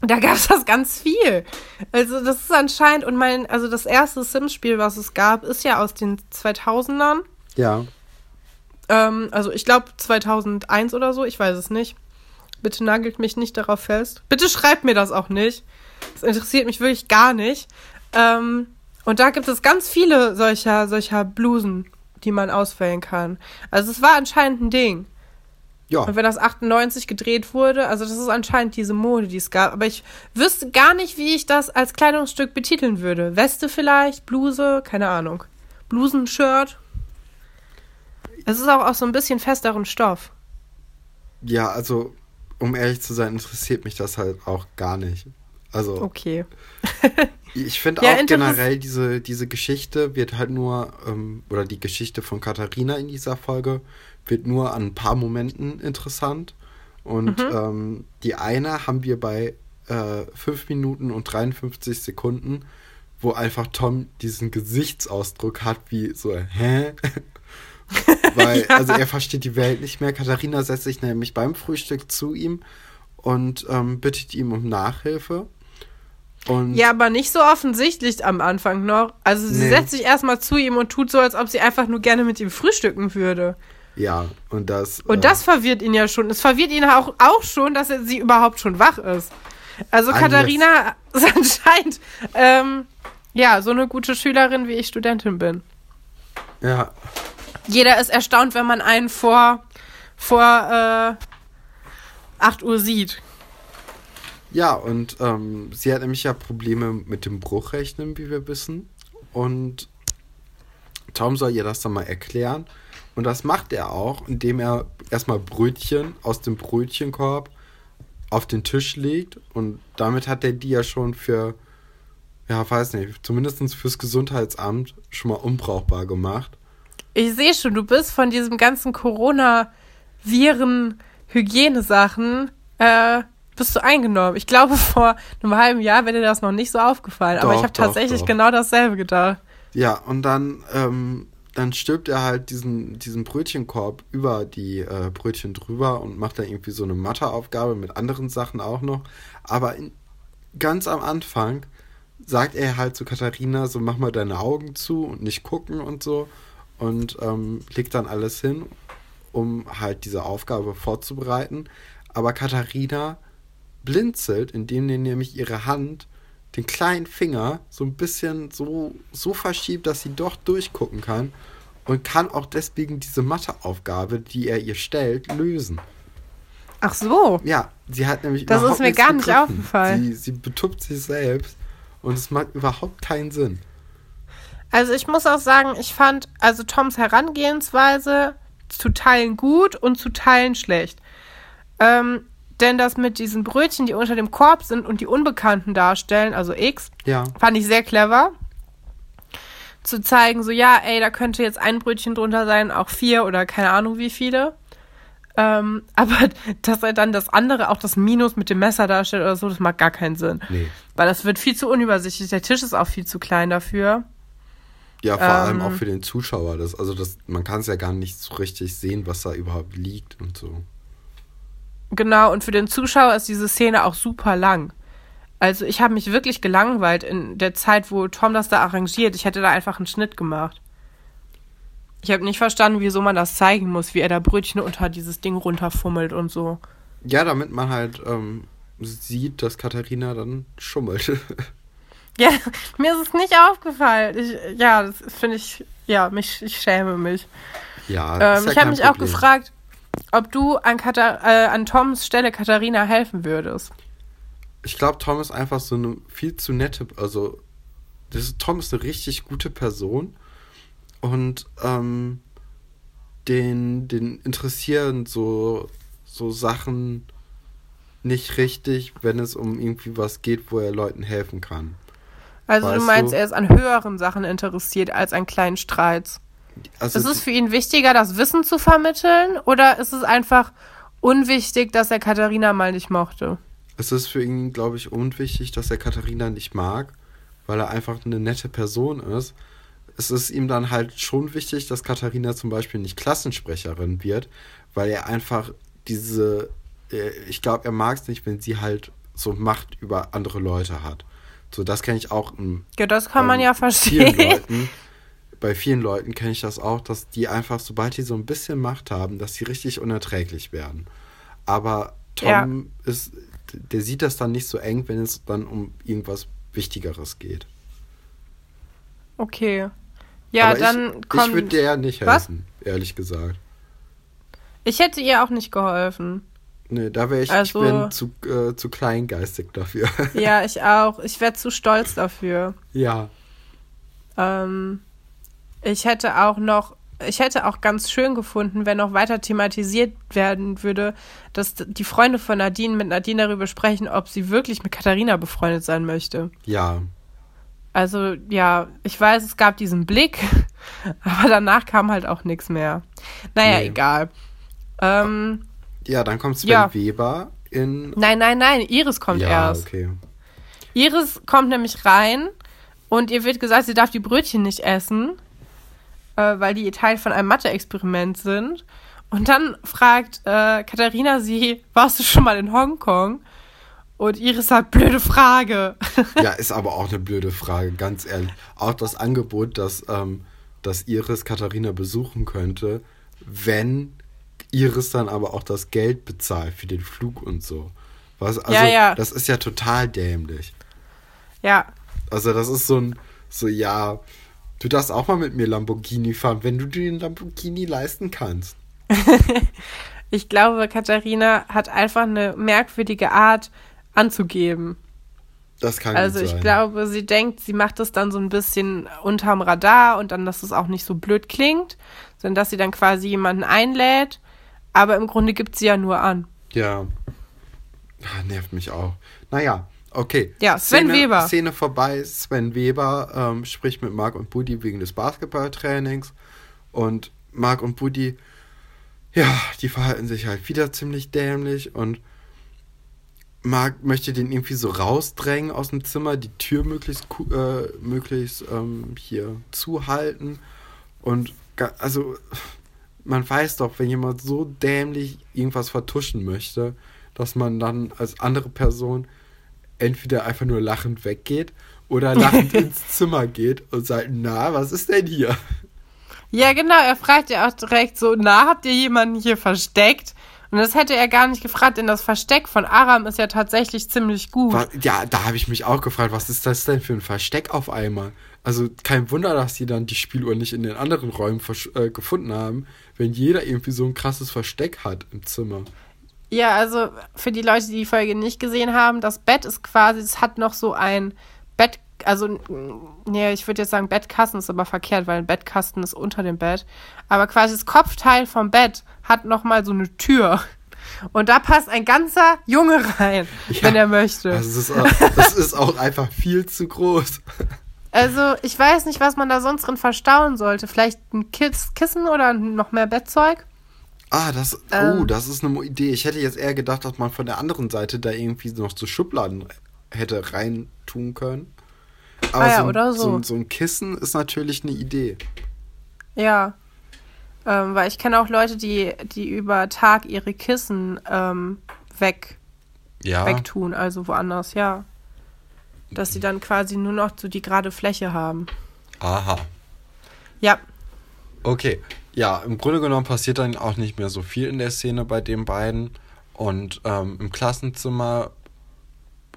Da gab es das ganz viel. Also das ist anscheinend, und mein, also das erste Sims-Spiel, was es gab, ist ja aus den 2000ern. Ja. Ähm, also ich glaube 2001 oder so, ich weiß es nicht. Bitte nagelt mich nicht darauf fest. Bitte schreibt mir das auch nicht. Das interessiert mich wirklich gar nicht. Ähm, und da gibt es ganz viele solcher, solcher Blusen, die man auswählen kann. Also es war anscheinend ein Ding. Ja. Und wenn das 98 gedreht wurde, also das ist anscheinend diese Mode, die es gab. Aber ich wüsste gar nicht, wie ich das als Kleidungsstück betiteln würde. Weste vielleicht, Bluse, keine Ahnung. Blusenshirt. Es ist auch aus so ein bisschen festeren Stoff. Ja, also, um ehrlich zu sein, interessiert mich das halt auch gar nicht. Also, Okay. ich finde Ja, auch generell diese, diese Geschichte wird halt nur, ähm, oder die Geschichte von Katharina in dieser Folge wird nur an ein paar Momenten interessant. Und Mhm. ähm, die eine haben wir bei äh, 5 Minuten und 53 Sekunden, wo einfach Tom diesen Gesichtsausdruck hat, wie so, hä? Weil, also er versteht die Welt nicht mehr. Katharina setzt sich nämlich beim Frühstück zu ihm und ähm, bittet ihm um Nachhilfe. Und Ja, aber nicht so offensichtlich am Anfang noch. Also sie Nee. setzt sich erstmal zu ihm und tut so, als ob sie einfach nur gerne mit ihm frühstücken würde. Ja, und das. Und äh, das verwirrt ihn ja schon. Es verwirrt ihn auch, auch schon, dass er sie überhaupt schon wach ist. Also Katharina ist anscheinend ähm, ja so eine gute Schülerin, wie ich Studentin bin. Ja. Jeder ist erstaunt, wenn man einen vor, vor äh, 8 Uhr sieht. Ja, und ähm, sie hat nämlich ja Probleme mit dem Bruchrechnen, wie wir wissen. Und Tom soll ihr das dann mal erklären. Und das macht er auch, indem er erstmal Brötchen aus dem Brötchenkorb auf den Tisch legt. Und damit hat er die ja schon für, ja, weiß nicht, zumindest fürs Gesundheitsamt schon mal unbrauchbar gemacht. Ich sehe schon, du bist von diesem ganzen Corona-Viren, Hygienesachen, äh, bist du eingenommen. Ich glaube, vor einem halben Jahr wäre dir das noch nicht so aufgefallen. Doch, aber ich habe tatsächlich doch. genau dasselbe gedacht. Ja, und dann, ähm, dann stirbt er halt diesen, diesen Brötchenkorb über die äh, Brötchen drüber und macht da irgendwie so eine Matheaufgabe mit anderen Sachen auch noch. Aber in, ganz am Anfang sagt er halt zu Katharina, so mach mal deine Augen zu und nicht gucken und so. Und ähm, legt dann alles hin, um halt diese Aufgabe vorzubereiten. Aber Katharina blinzelt, indem nämlich ihre Hand, den kleinen Finger, so ein bisschen so, so verschiebt, dass sie doch durchgucken kann und kann auch deswegen diese Matheaufgabe, die er ihr stellt, lösen. Ach so. Ja, sie hat nämlich Das ist mir gar nicht aufgefallen. Sie, sie betuppt sich selbst und es macht überhaupt keinen Sinn. Also ich muss auch sagen, ich fand also Toms Herangehensweise zu Teilen gut und zu Teilen schlecht. Ähm, denn das mit diesen Brötchen, die unter dem Korb sind und die Unbekannten darstellen, also X, ja. fand ich sehr clever. Zu zeigen, so, ja, ey, da könnte jetzt ein Brötchen drunter sein, auch vier oder keine Ahnung wie viele. Ähm, aber dass er dann das andere, auch das Minus mit dem Messer darstellt oder so, das macht gar keinen Sinn. Nee. Weil das wird viel zu unübersichtlich. Der Tisch ist auch viel zu klein dafür. Ja, vor ähm, allem auch für den Zuschauer. Das, also das, man kann es ja gar nicht so richtig sehen, was da überhaupt liegt und so. Genau, und für den Zuschauer ist diese Szene auch super lang. Also ich habe mich wirklich gelangweilt in der Zeit, wo Tom das da arrangiert. Ich hätte da einfach einen Schnitt gemacht. Ich habe nicht verstanden, wieso man das zeigen muss, wie er da Brötchen unter dieses Ding runterfummelt und so. Ja, damit man halt ähm, sieht, dass Katharina dann schummelt. ja, mir ist es nicht aufgefallen. Ich, ja, das finde ich, ja, mich, ich schäme mich. Ja, ähm, ja ich habe mich Problem. auch gefragt, ob du an, Katar äh, an Toms Stelle Katharina helfen würdest. Ich glaube, Tom ist einfach so eine viel zu nette, also das, Tom ist eine richtig gute Person und ähm, den, den interessieren so, so Sachen nicht richtig, wenn es um irgendwie was geht, wo er Leuten helfen kann. Also weißt du meinst, du? er ist an höheren Sachen interessiert als an kleinen Streits? Also ist es für ihn wichtiger, das Wissen zu vermitteln oder ist es einfach unwichtig, dass er Katharina mal nicht mochte? Es ist für ihn, glaube ich, unwichtig, dass er Katharina nicht mag, weil er einfach eine nette Person ist. Es ist ihm dann halt schon wichtig, dass Katharina zum Beispiel nicht Klassensprecherin wird, weil er einfach diese, äh, ich glaube, er mag es nicht, wenn sie halt so Macht über andere Leute hat. So, das kenne ich auch. In, ja, das kann man ja verstehen. Leuten, bei vielen Leuten kenne ich das auch, dass die einfach, sobald die so ein bisschen Macht haben, dass sie richtig unerträglich werden. Aber Tom ja. ist, der sieht das dann nicht so eng, wenn es dann um irgendwas Wichtigeres geht. Okay. Ja, Aber dann ich, kommt. Ich würde dir ja nicht helfen, Was? ehrlich gesagt. Ich hätte ihr auch nicht geholfen. Nee, da wäre ich, also, ich bin zu, äh, zu kleingeistig dafür. Ja, ich auch. Ich wäre zu stolz dafür. Ja. Ähm, ich hätte auch noch, ich hätte auch ganz schön gefunden, wenn noch weiter thematisiert werden würde, dass die Freunde von Nadine mit Nadine darüber sprechen, ob sie wirklich mit Katharina befreundet sein möchte. Ja. Also, ja, ich weiß, es gab diesen Blick, aber danach kam halt auch nichts mehr. Naja, nee. egal. Ähm, ja, dann kommt Sven ja. Weber in. Nein, nein, nein, Iris kommt ja, erst. Okay. Iris kommt nämlich rein und ihr wird gesagt, sie darf die Brötchen nicht essen äh, weil die Teil von einem Mathe-Experiment sind. Und dann fragt äh, Katharina sie, warst du schon mal in Hongkong? Und Iris sagt, blöde Frage. ja, ist aber auch eine blöde Frage, ganz ehrlich. Auch das Angebot, dass, ähm, dass Iris Katharina besuchen könnte, wenn Iris dann aber auch das Geld bezahlt für den Flug und so. Was, also, Ja, ja. das ist ja total dämlich. Ja, Also, das ist so ein, so, ja, du darfst auch mal mit mir Lamborghini fahren, wenn du dir den Lamborghini leisten kannst. ich glaube, Katharina hat einfach eine merkwürdige Art anzugeben. Das kann Also ich sein. glaube, sie denkt, sie macht das dann so ein bisschen unterm Radar und dann, dass es auch nicht so blöd klingt, sondern dass sie dann quasi jemanden einlädt. Aber im Grunde gibt sie ja nur an. Ja. Ah, nervt mich auch. Naja, okay. Ja, Sven Szene, Weber. Szene vorbei. Sven Weber ähm, spricht mit Marc und Buddy wegen des Basketballtrainings. Und Marc und Buddy, ja, die verhalten sich halt wieder ziemlich dämlich. Und Marc möchte den irgendwie so rausdrängen aus dem Zimmer, die Tür möglichst, äh, möglichst ähm, hier zuhalten. Und also, man weiß doch, wenn jemand so dämlich irgendwas vertuschen möchte, dass man dann als andere Person entweder einfach nur lachend weggeht oder lachend ins Zimmer geht und sagt, na, was ist denn hier? Ja, genau, er fragt ja auch direkt so, na, habt ihr jemanden hier versteckt? Und das hätte er gar nicht gefragt, denn das Versteck von Aram ist ja tatsächlich ziemlich gut. Was, ja, da habe ich mich auch gefragt, was ist das denn für ein Versteck auf einmal? Also kein Wunder, dass die dann die Spieluhr nicht in den anderen Räumen äh, gefunden haben, wenn jeder irgendwie so ein krasses Versteck hat im Zimmer. Ja, also für die Leute, die die Folge nicht gesehen haben, das Bett ist quasi, es hat noch so ein Bett, also, nee, ich würde jetzt sagen, Bettkasten ist aber verkehrt, weil ein Bettkasten ist unter dem Bett. Aber quasi das Kopfteil vom Bett hat noch mal so eine Tür. Und da passt ein ganzer Junge rein, Ja, wenn er möchte. Also es ist, auch, es ist auch einfach viel zu groß. Also, ich weiß nicht, was man da sonst drin verstauen sollte. Vielleicht ein Kiss Kissen oder noch mehr Bettzeug? Ah, das, Ähm. oh, das ist eine Idee. Ich hätte jetzt eher gedacht, dass man von der anderen Seite da irgendwie noch so Schubladen hätte reintun können. Aber Ah ja, so, ein- oder so. so. ein- so ein Kissen ist natürlich eine Idee. Ja. Ähm, weil ich kenne auch Leute, die, die über Tag ihre Kissen ähm, weg, Ja. wegtun, also woanders, ja. Dass sie dann quasi nur noch so die gerade Fläche haben. Aha. Ja, Okay. Ja, im Grunde genommen passiert dann auch nicht mehr so viel in der Szene bei den beiden. Und ähm, im Klassenzimmer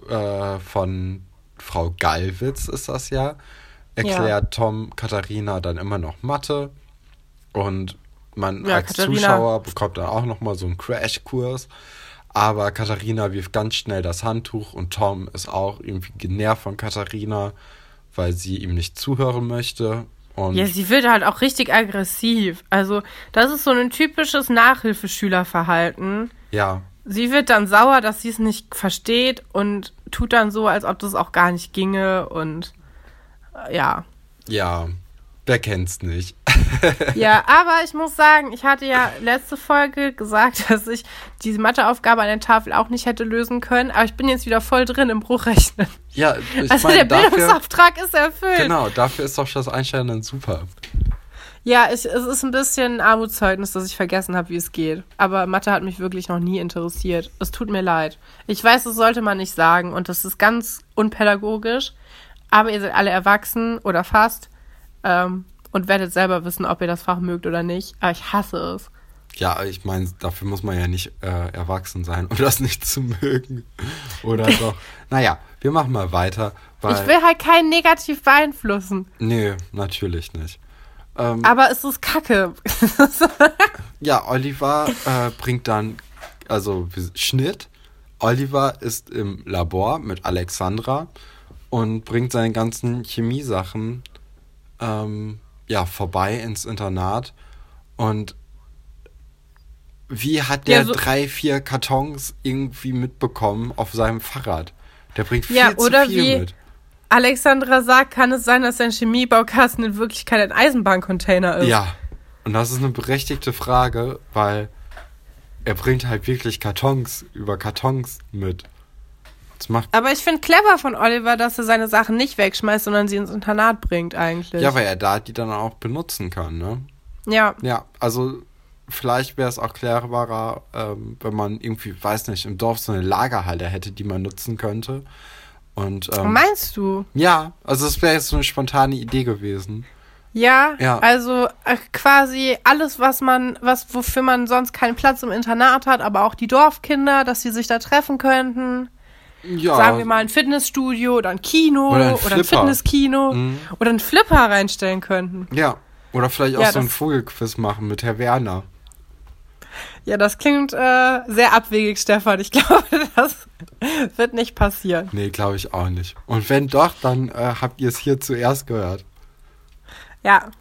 äh, von Frau Gallwitz ist das ja, erklärt Tom Katharina dann immer noch Mathe. Und man Ja, als Katharina- Zuschauer bekommt dann auch nochmal so einen Crashkurs. Aber Katharina wirft ganz schnell das Handtuch und Tom ist auch irgendwie genervt von Katharina, weil sie ihm nicht zuhören möchte. Und ja, sie wird halt auch richtig aggressiv. Also, das ist so ein typisches Nachhilfeschülerverhalten. ja, Sie wird dann sauer, dass sie es nicht versteht und tut dann so, als ob das auch gar nicht ginge und äh, ja. Ja, wer kennt's nicht? Ja, aber ich muss sagen, ich hatte ja letzte Folge gesagt, dass ich diese Matheaufgabe an der Tafel auch nicht hätte lösen können, aber ich bin jetzt wieder voll drin im Bruchrechnen. Ja, ich also meine, der dafür, Bildungsauftrag ist erfüllt. genau, dafür ist doch das Einstellen dann super. Ja, ich, es ist ein bisschen ein Armutszeugnis, dass ich vergessen habe, wie es geht. Aber Mathe hat mich wirklich noch nie interessiert. Es tut mir leid. Ich weiß, das sollte man nicht sagen und das ist ganz unpädagogisch. Aber ihr seid alle erwachsen oder fast ähm, und werdet selber wissen, ob ihr das Fach mögt oder nicht. Aber ich hasse es. Ja, ich meine, dafür muss man ja nicht äh, erwachsen sein, um das nicht zu mögen. Oder doch. Naja, wir machen mal weiter. Ich will halt keinen negativ beeinflussen. Nee, natürlich nicht. Ähm, Aber es ist kacke. ja, Oliver äh, bringt dann, also Schnitt. Oliver ist im Labor mit Alexandra und bringt seine ganzen Chemiesachen ähm, ja, vorbei ins Internat. Und wie hat der Ja, so- drei, vier Kartons irgendwie mitbekommen auf seinem Fahrrad? Der bringt viel Ja, zu oder viel wie- mit. Alexandra sagt, kann es sein, dass sein Chemiebaukasten in Wirklichkeit ein Eisenbahncontainer ist? Ja, und das ist eine berechtigte Frage, weil er bringt halt wirklich Kartons über Kartons mit. Das macht Aber ich finde clever von Oliver, dass er seine Sachen nicht wegschmeißt, sondern sie ins Internat bringt eigentlich. ja, weil er da die dann auch benutzen kann, ne? ja. Ja, also vielleicht wäre es auch cleverer, ähm, wenn man irgendwie, weiß nicht, im Dorf so eine Lagerhalle hätte, die man nutzen könnte. Und ähm, Meinst du? ja, also es wäre jetzt so eine spontane Idee gewesen. Ja, Ja. also äh, quasi alles, was man, was, wofür man sonst keinen Platz im Internat hat, aber auch die Dorfkinder, dass sie sich da treffen könnten. Ja. Sagen wir mal ein Fitnessstudio oder ein Kino Oder ein oder ein. Fitnesskino Mhm. oder ein Flipper reinstellen könnten. Ja. Oder vielleicht auch Ja, so ein Vogelquiz machen mit Herr Werner. Ja, das klingt äh, sehr abwegig, Stefan. Ich glaube, das wird nicht passieren. Nee, glaube ich auch nicht. Und wenn doch, dann äh, habt ihr es hier zuerst gehört. Ja,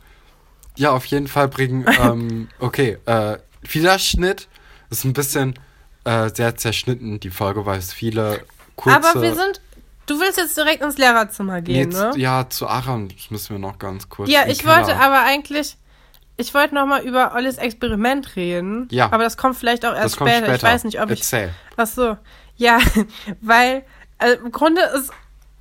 Ja, auf jeden Fall bringen, ähm, okay, äh, Wiederschnitt ist ein bisschen äh, sehr zerschnitten, die Folge, weil es viele kurze... aber wir sind. Du willst jetzt direkt ins Lehrerzimmer Nee, gehen, z- ne? Ja, zu Aram müssen wir noch ganz kurz. Ja, ich Keller. wollte aber eigentlich. Ich wollte noch mal über Ollis Experiment reden. Ja. Aber das kommt vielleicht auch erst Das kommt später. später. Ich weiß nicht, ob ich. Erzähl. Ach so. Ja, weil also im Grunde ist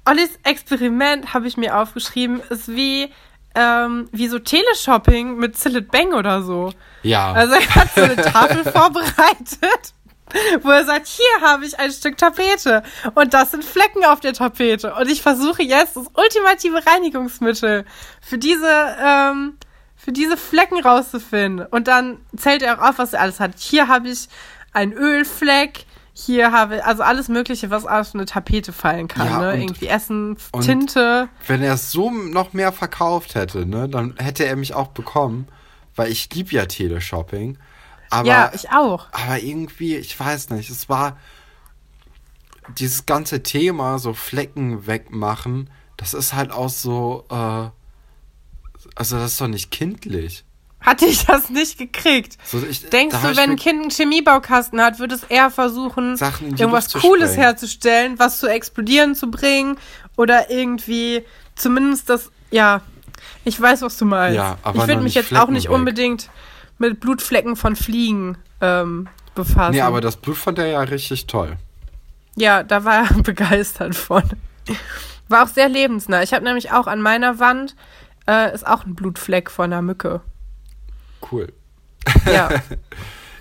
Ollis Experiment, habe ich mir aufgeschrieben, ist wie, ähm, wie so Teleshopping mit Cillit Bang oder so. Ja. Also er hat so eine Tafel vorbereitet, wo er sagt, hier habe ich ein Stück Tapete und das sind Flecken auf der Tapete. Und ich versuche jetzt das ultimative Reinigungsmittel für diese, ähm, für diese Flecken rauszufinden. Und dann zählt er auch auf, was er alles hat. Hier habe ich einen Ölfleck. Hier habe also alles Mögliche, was auf eine Tapete fallen kann. Ja, ne? Irgendwie Essen, und- Tinte. Wenn er es so noch mehr verkauft hätte, ne, dann hätte er mich auch bekommen, weil ich lieb ja Teleshopping. Aber, ja, ich auch. aber irgendwie, ich weiß nicht, es war dieses ganze Thema, so Flecken wegmachen, das ist halt auch so, äh, also das ist doch nicht kindlich. Hatte ich das nicht gekriegt. So, ich, Denkst du, wenn ein Kind einen Chemiebaukasten hat, wird es eher versuchen, irgendwas Cooles sprengen? herzustellen, was zu explodieren zu bringen oder irgendwie zumindest das, ja, ich weiß, was du meinst. Ja, aber ich würde mich jetzt auch Flecken nicht weg. unbedingt mit Blutflecken von Fliegen ähm, befassen. Nee, aber das Blut fand er ja richtig toll. Ja, da war er begeistert von. War auch sehr lebensnah. Ich habe nämlich auch an meiner Wand äh, ist auch ein Blutfleck von einer Mücke. Cool. Ja.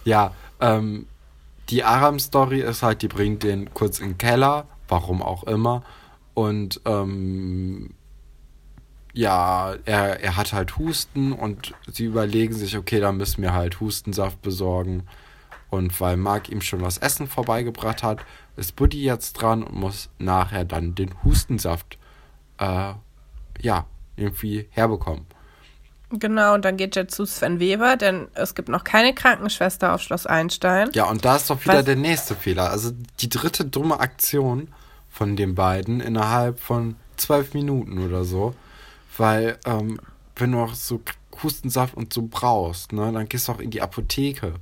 Ja, ähm, die Aram-Story ist halt, die bringt den kurz in den Keller, warum auch immer. Und ähm, ja, er, er hat halt Husten und sie überlegen sich, okay, dann müssen wir halt Hustensaft besorgen. Und weil Marc ihm schon was Essen vorbeigebracht hat, ist Buddy jetzt dran und muss nachher dann den Hustensaft, äh, ja, irgendwie herbekommen. Genau, und dann geht er zu Sven Weber, denn es gibt noch keine Krankenschwester auf Schloss Einstein. Ja, und da ist doch wieder Was- der nächste Fehler. Also die dritte dumme Aktion von den beiden innerhalb von zwölf Minuten oder so. Weil, ähm, wenn du auch so Hustensaft und so brauchst, ne, dann gehst du auch in die Apotheke.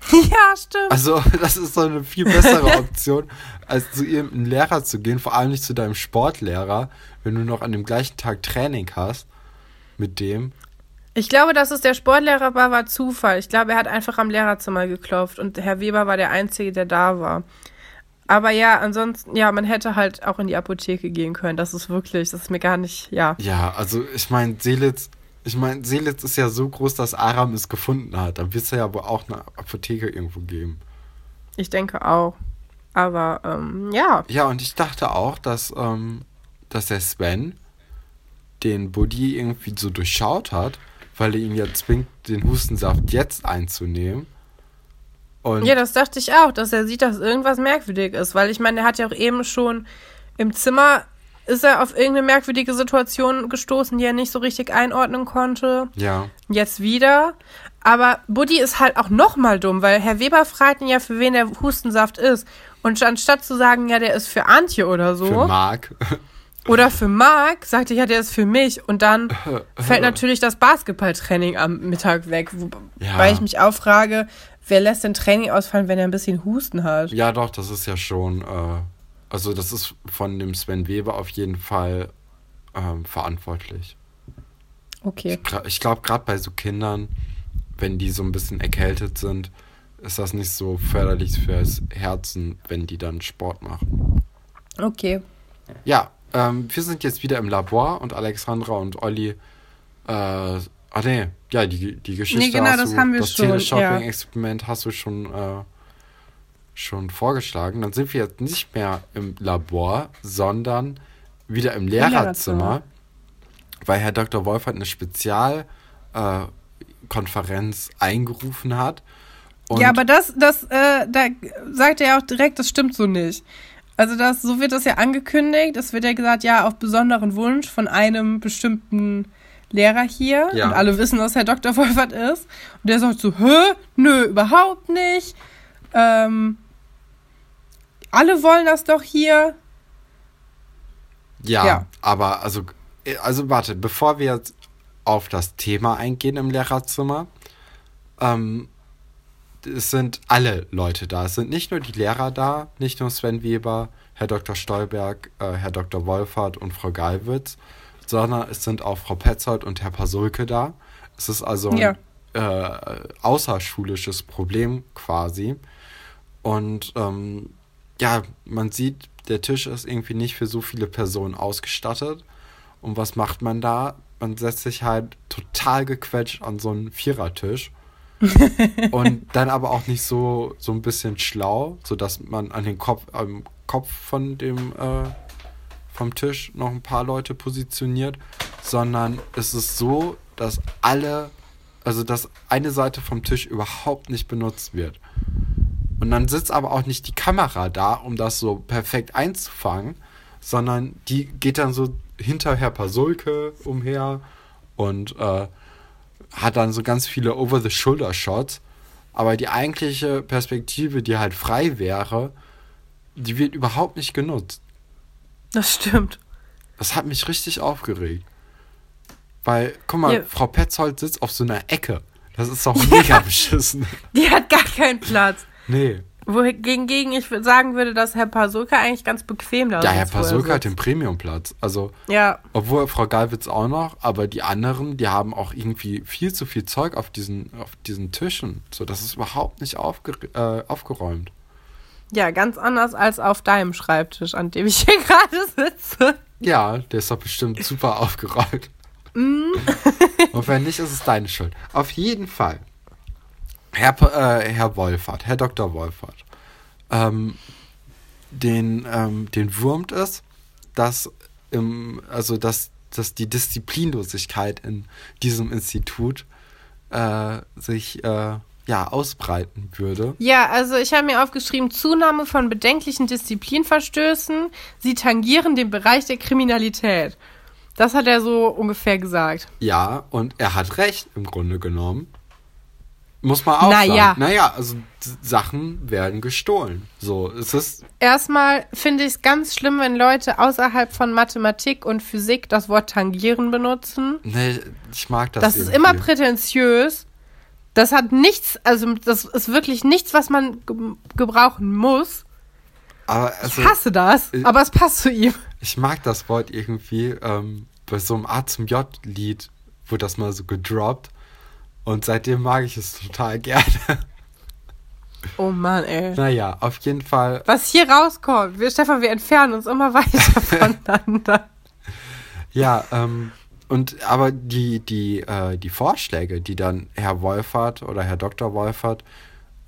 ja, stimmt. Also, das ist so eine viel bessere Option, als zu irgendeinem Lehrer zu gehen, vor allem nicht zu deinem Sportlehrer, wenn du noch an dem gleichen Tag Training hast mit dem. Ich glaube, dass es der Sportlehrer war, war Zufall. Ich glaube, er hat einfach am Lehrerzimmer geklopft und Herr Weber war der Einzige, der da war. Aber ja, ansonsten, ja, man hätte halt auch in die Apotheke gehen können. Das ist wirklich, das ist mir gar nicht, ja. Ja, also ich meine, Seelitz, ich meine, Seelitz ist ja so groß, dass Aram es gefunden hat. Dann wird es ja wohl auch eine Apotheke irgendwo geben. Ich denke auch. Aber, ähm, ja. Ja, und ich dachte auch, dass, ähm, dass der Sven den Buddy irgendwie so durchschaut hat, weil er ihn ja zwingt, den Hustensaft jetzt einzunehmen. Und Ja, das dachte ich auch, dass er sieht, dass irgendwas merkwürdig ist. Weil ich meine, er hat ja auch eben schon im Zimmer, ist er auf irgendeine merkwürdige Situation gestoßen, die er nicht so richtig einordnen konnte. ja, Jetzt wieder. Aber Buddy ist halt auch nochmal dumm, weil Herr Weber fragt ihn ja, für wen der Hustensaft ist. Und anstatt zu sagen, ja, der ist für Antje oder so, für Marc. oder für Marc, sagt er, ja, der ist für mich. Und dann fällt natürlich das Basketballtraining am Mittag weg. Wo, Ja. Weil ich mich auch frage, wer lässt denn Training ausfallen, wenn er ein bisschen Husten hat? ja, doch, das ist ja schon, äh, also das ist von dem Sven Weber auf jeden Fall ähm, verantwortlich. Okay. Gra- Ich glaube, gerade bei so Kindern, wenn die so ein bisschen erkältet sind, ist das nicht so förderlich fürs Herzen, wenn die dann Sport machen. Okay. Ja, ähm, wir sind jetzt wieder im Labor und Alexandra und Olli, äh, ah nee, ja, die, die Geschichte Nee, genau, hast das du, haben wir das schon, ja. Teleshopping-Experiment hast du schon, äh, schon vorgeschlagen. Dann sind wir jetzt nicht mehr im Labor, sondern wieder im Lehrerzimmer, Lehrerzimmer. weil Herr Dr. Wolfert eine Spezialkonferenz äh, eingerufen hat. ja, aber das, das, äh, da sagt er ja auch direkt, das stimmt so nicht. Also das, so wird das ja angekündigt. Es wird ja gesagt, ja, auf besonderen Wunsch von einem bestimmten Lehrer hier. Ja. Und alle wissen, was Herr Dr. Wolfert ist. Und der sagt so, hä? Nö, überhaupt nicht. Ähm, alle wollen das doch hier. Ja, ja, aber also, also warte, bevor wir jetzt auf das Thema eingehen im Lehrerzimmer, ähm, es sind alle Leute da. Es sind nicht nur die Lehrer da, nicht nur Sven Weber, Herr Dr. Stolberg, äh, Herr Dr. Wolfert und Frau Galwitz, sondern es sind auch Frau Petzold und Herr Pasulke da. Es ist also ein ja. äh, außerschulisches Problem quasi. Und ähm, ja, man sieht, der Tisch ist irgendwie nicht für so viele Personen ausgestattet. Und was macht man da? Man setzt sich halt total gequetscht an so einen Vierertisch. und dann aber auch nicht so, so ein bisschen schlau, sodass man an den Kopf, am Kopf von dem äh, vom Tisch noch ein paar Leute positioniert, sondern es ist so, dass alle, also dass eine Seite vom Tisch überhaupt nicht benutzt wird. Und dann sitzt aber auch nicht die Kamera da, um das so perfekt einzufangen, sondern die geht dann so hinterher Pasulke umher und äh, hat dann so ganz viele Over-the-Shoulder-Shots. Aber die eigentliche Perspektive, die halt frei wäre, die wird überhaupt nicht genutzt. Das stimmt. Das hat mich richtig aufgeregt. Weil, guck mal, ja. Frau Petzold sitzt auf so einer Ecke. Das ist doch mega beschissen. Die hat gar keinen Platz. Nee. Wohingegen ich sagen würde, dass Herr Pasulka eigentlich ganz bequem da ist. Ja, Herr Pasulka hat den Premiumplatz. Also, ja. obwohl Frau Galwitz auch noch, aber die anderen, die haben auch irgendwie viel zu viel Zeug auf diesen, auf diesen Tischen. So, das ist überhaupt nicht aufge äh, aufgeräumt. Ja, ganz anders als auf deinem Schreibtisch, an dem ich hier gerade sitze. Ja, der ist doch bestimmt super aufgeräumt. Mm. Und wenn nicht, ist es deine Schuld. Auf jeden Fall. Herr, äh, Herr Wolfert, Herr Dr. Wolfert, ähm, den, ähm, den wurmt es, dass, im, also dass, dass die Disziplinlosigkeit in diesem Institut äh, sich äh, ja, ausbreiten würde. Ja, also ich habe mir aufgeschrieben, Zunahme von bedenklichen Disziplinverstößen, sie tangieren den Bereich der Kriminalität. Das hat er so ungefähr gesagt. Ja, und er hat recht im Grunde genommen. Muss man auch naja. sagen. Naja, also Sachen werden gestohlen. So, es ist. Erstmal finde ich es ganz schlimm, wenn Leute außerhalb von Mathematik und Physik das Wort tangieren benutzen. Nee, ich mag das. Das irgendwie. ist immer prätentiös. Das hat nichts, also das ist wirklich nichts, was man ge gebrauchen muss. Aber also, ich hasse das, ich, aber es passt zu ihm. Ich mag das Wort irgendwie ähm, bei so einem A zum J-Lied wurde das mal so gedroppt. Und seitdem mag ich es total gerne. Oh Mann, ey. Naja, auf jeden Fall. Was hier rauskommt, wir, Stefan, wir entfernen uns immer weiter voneinander. ja, ähm, und aber die, die, äh, die Vorschläge, die dann Herr Wolfert oder Herr Dr. Wolfert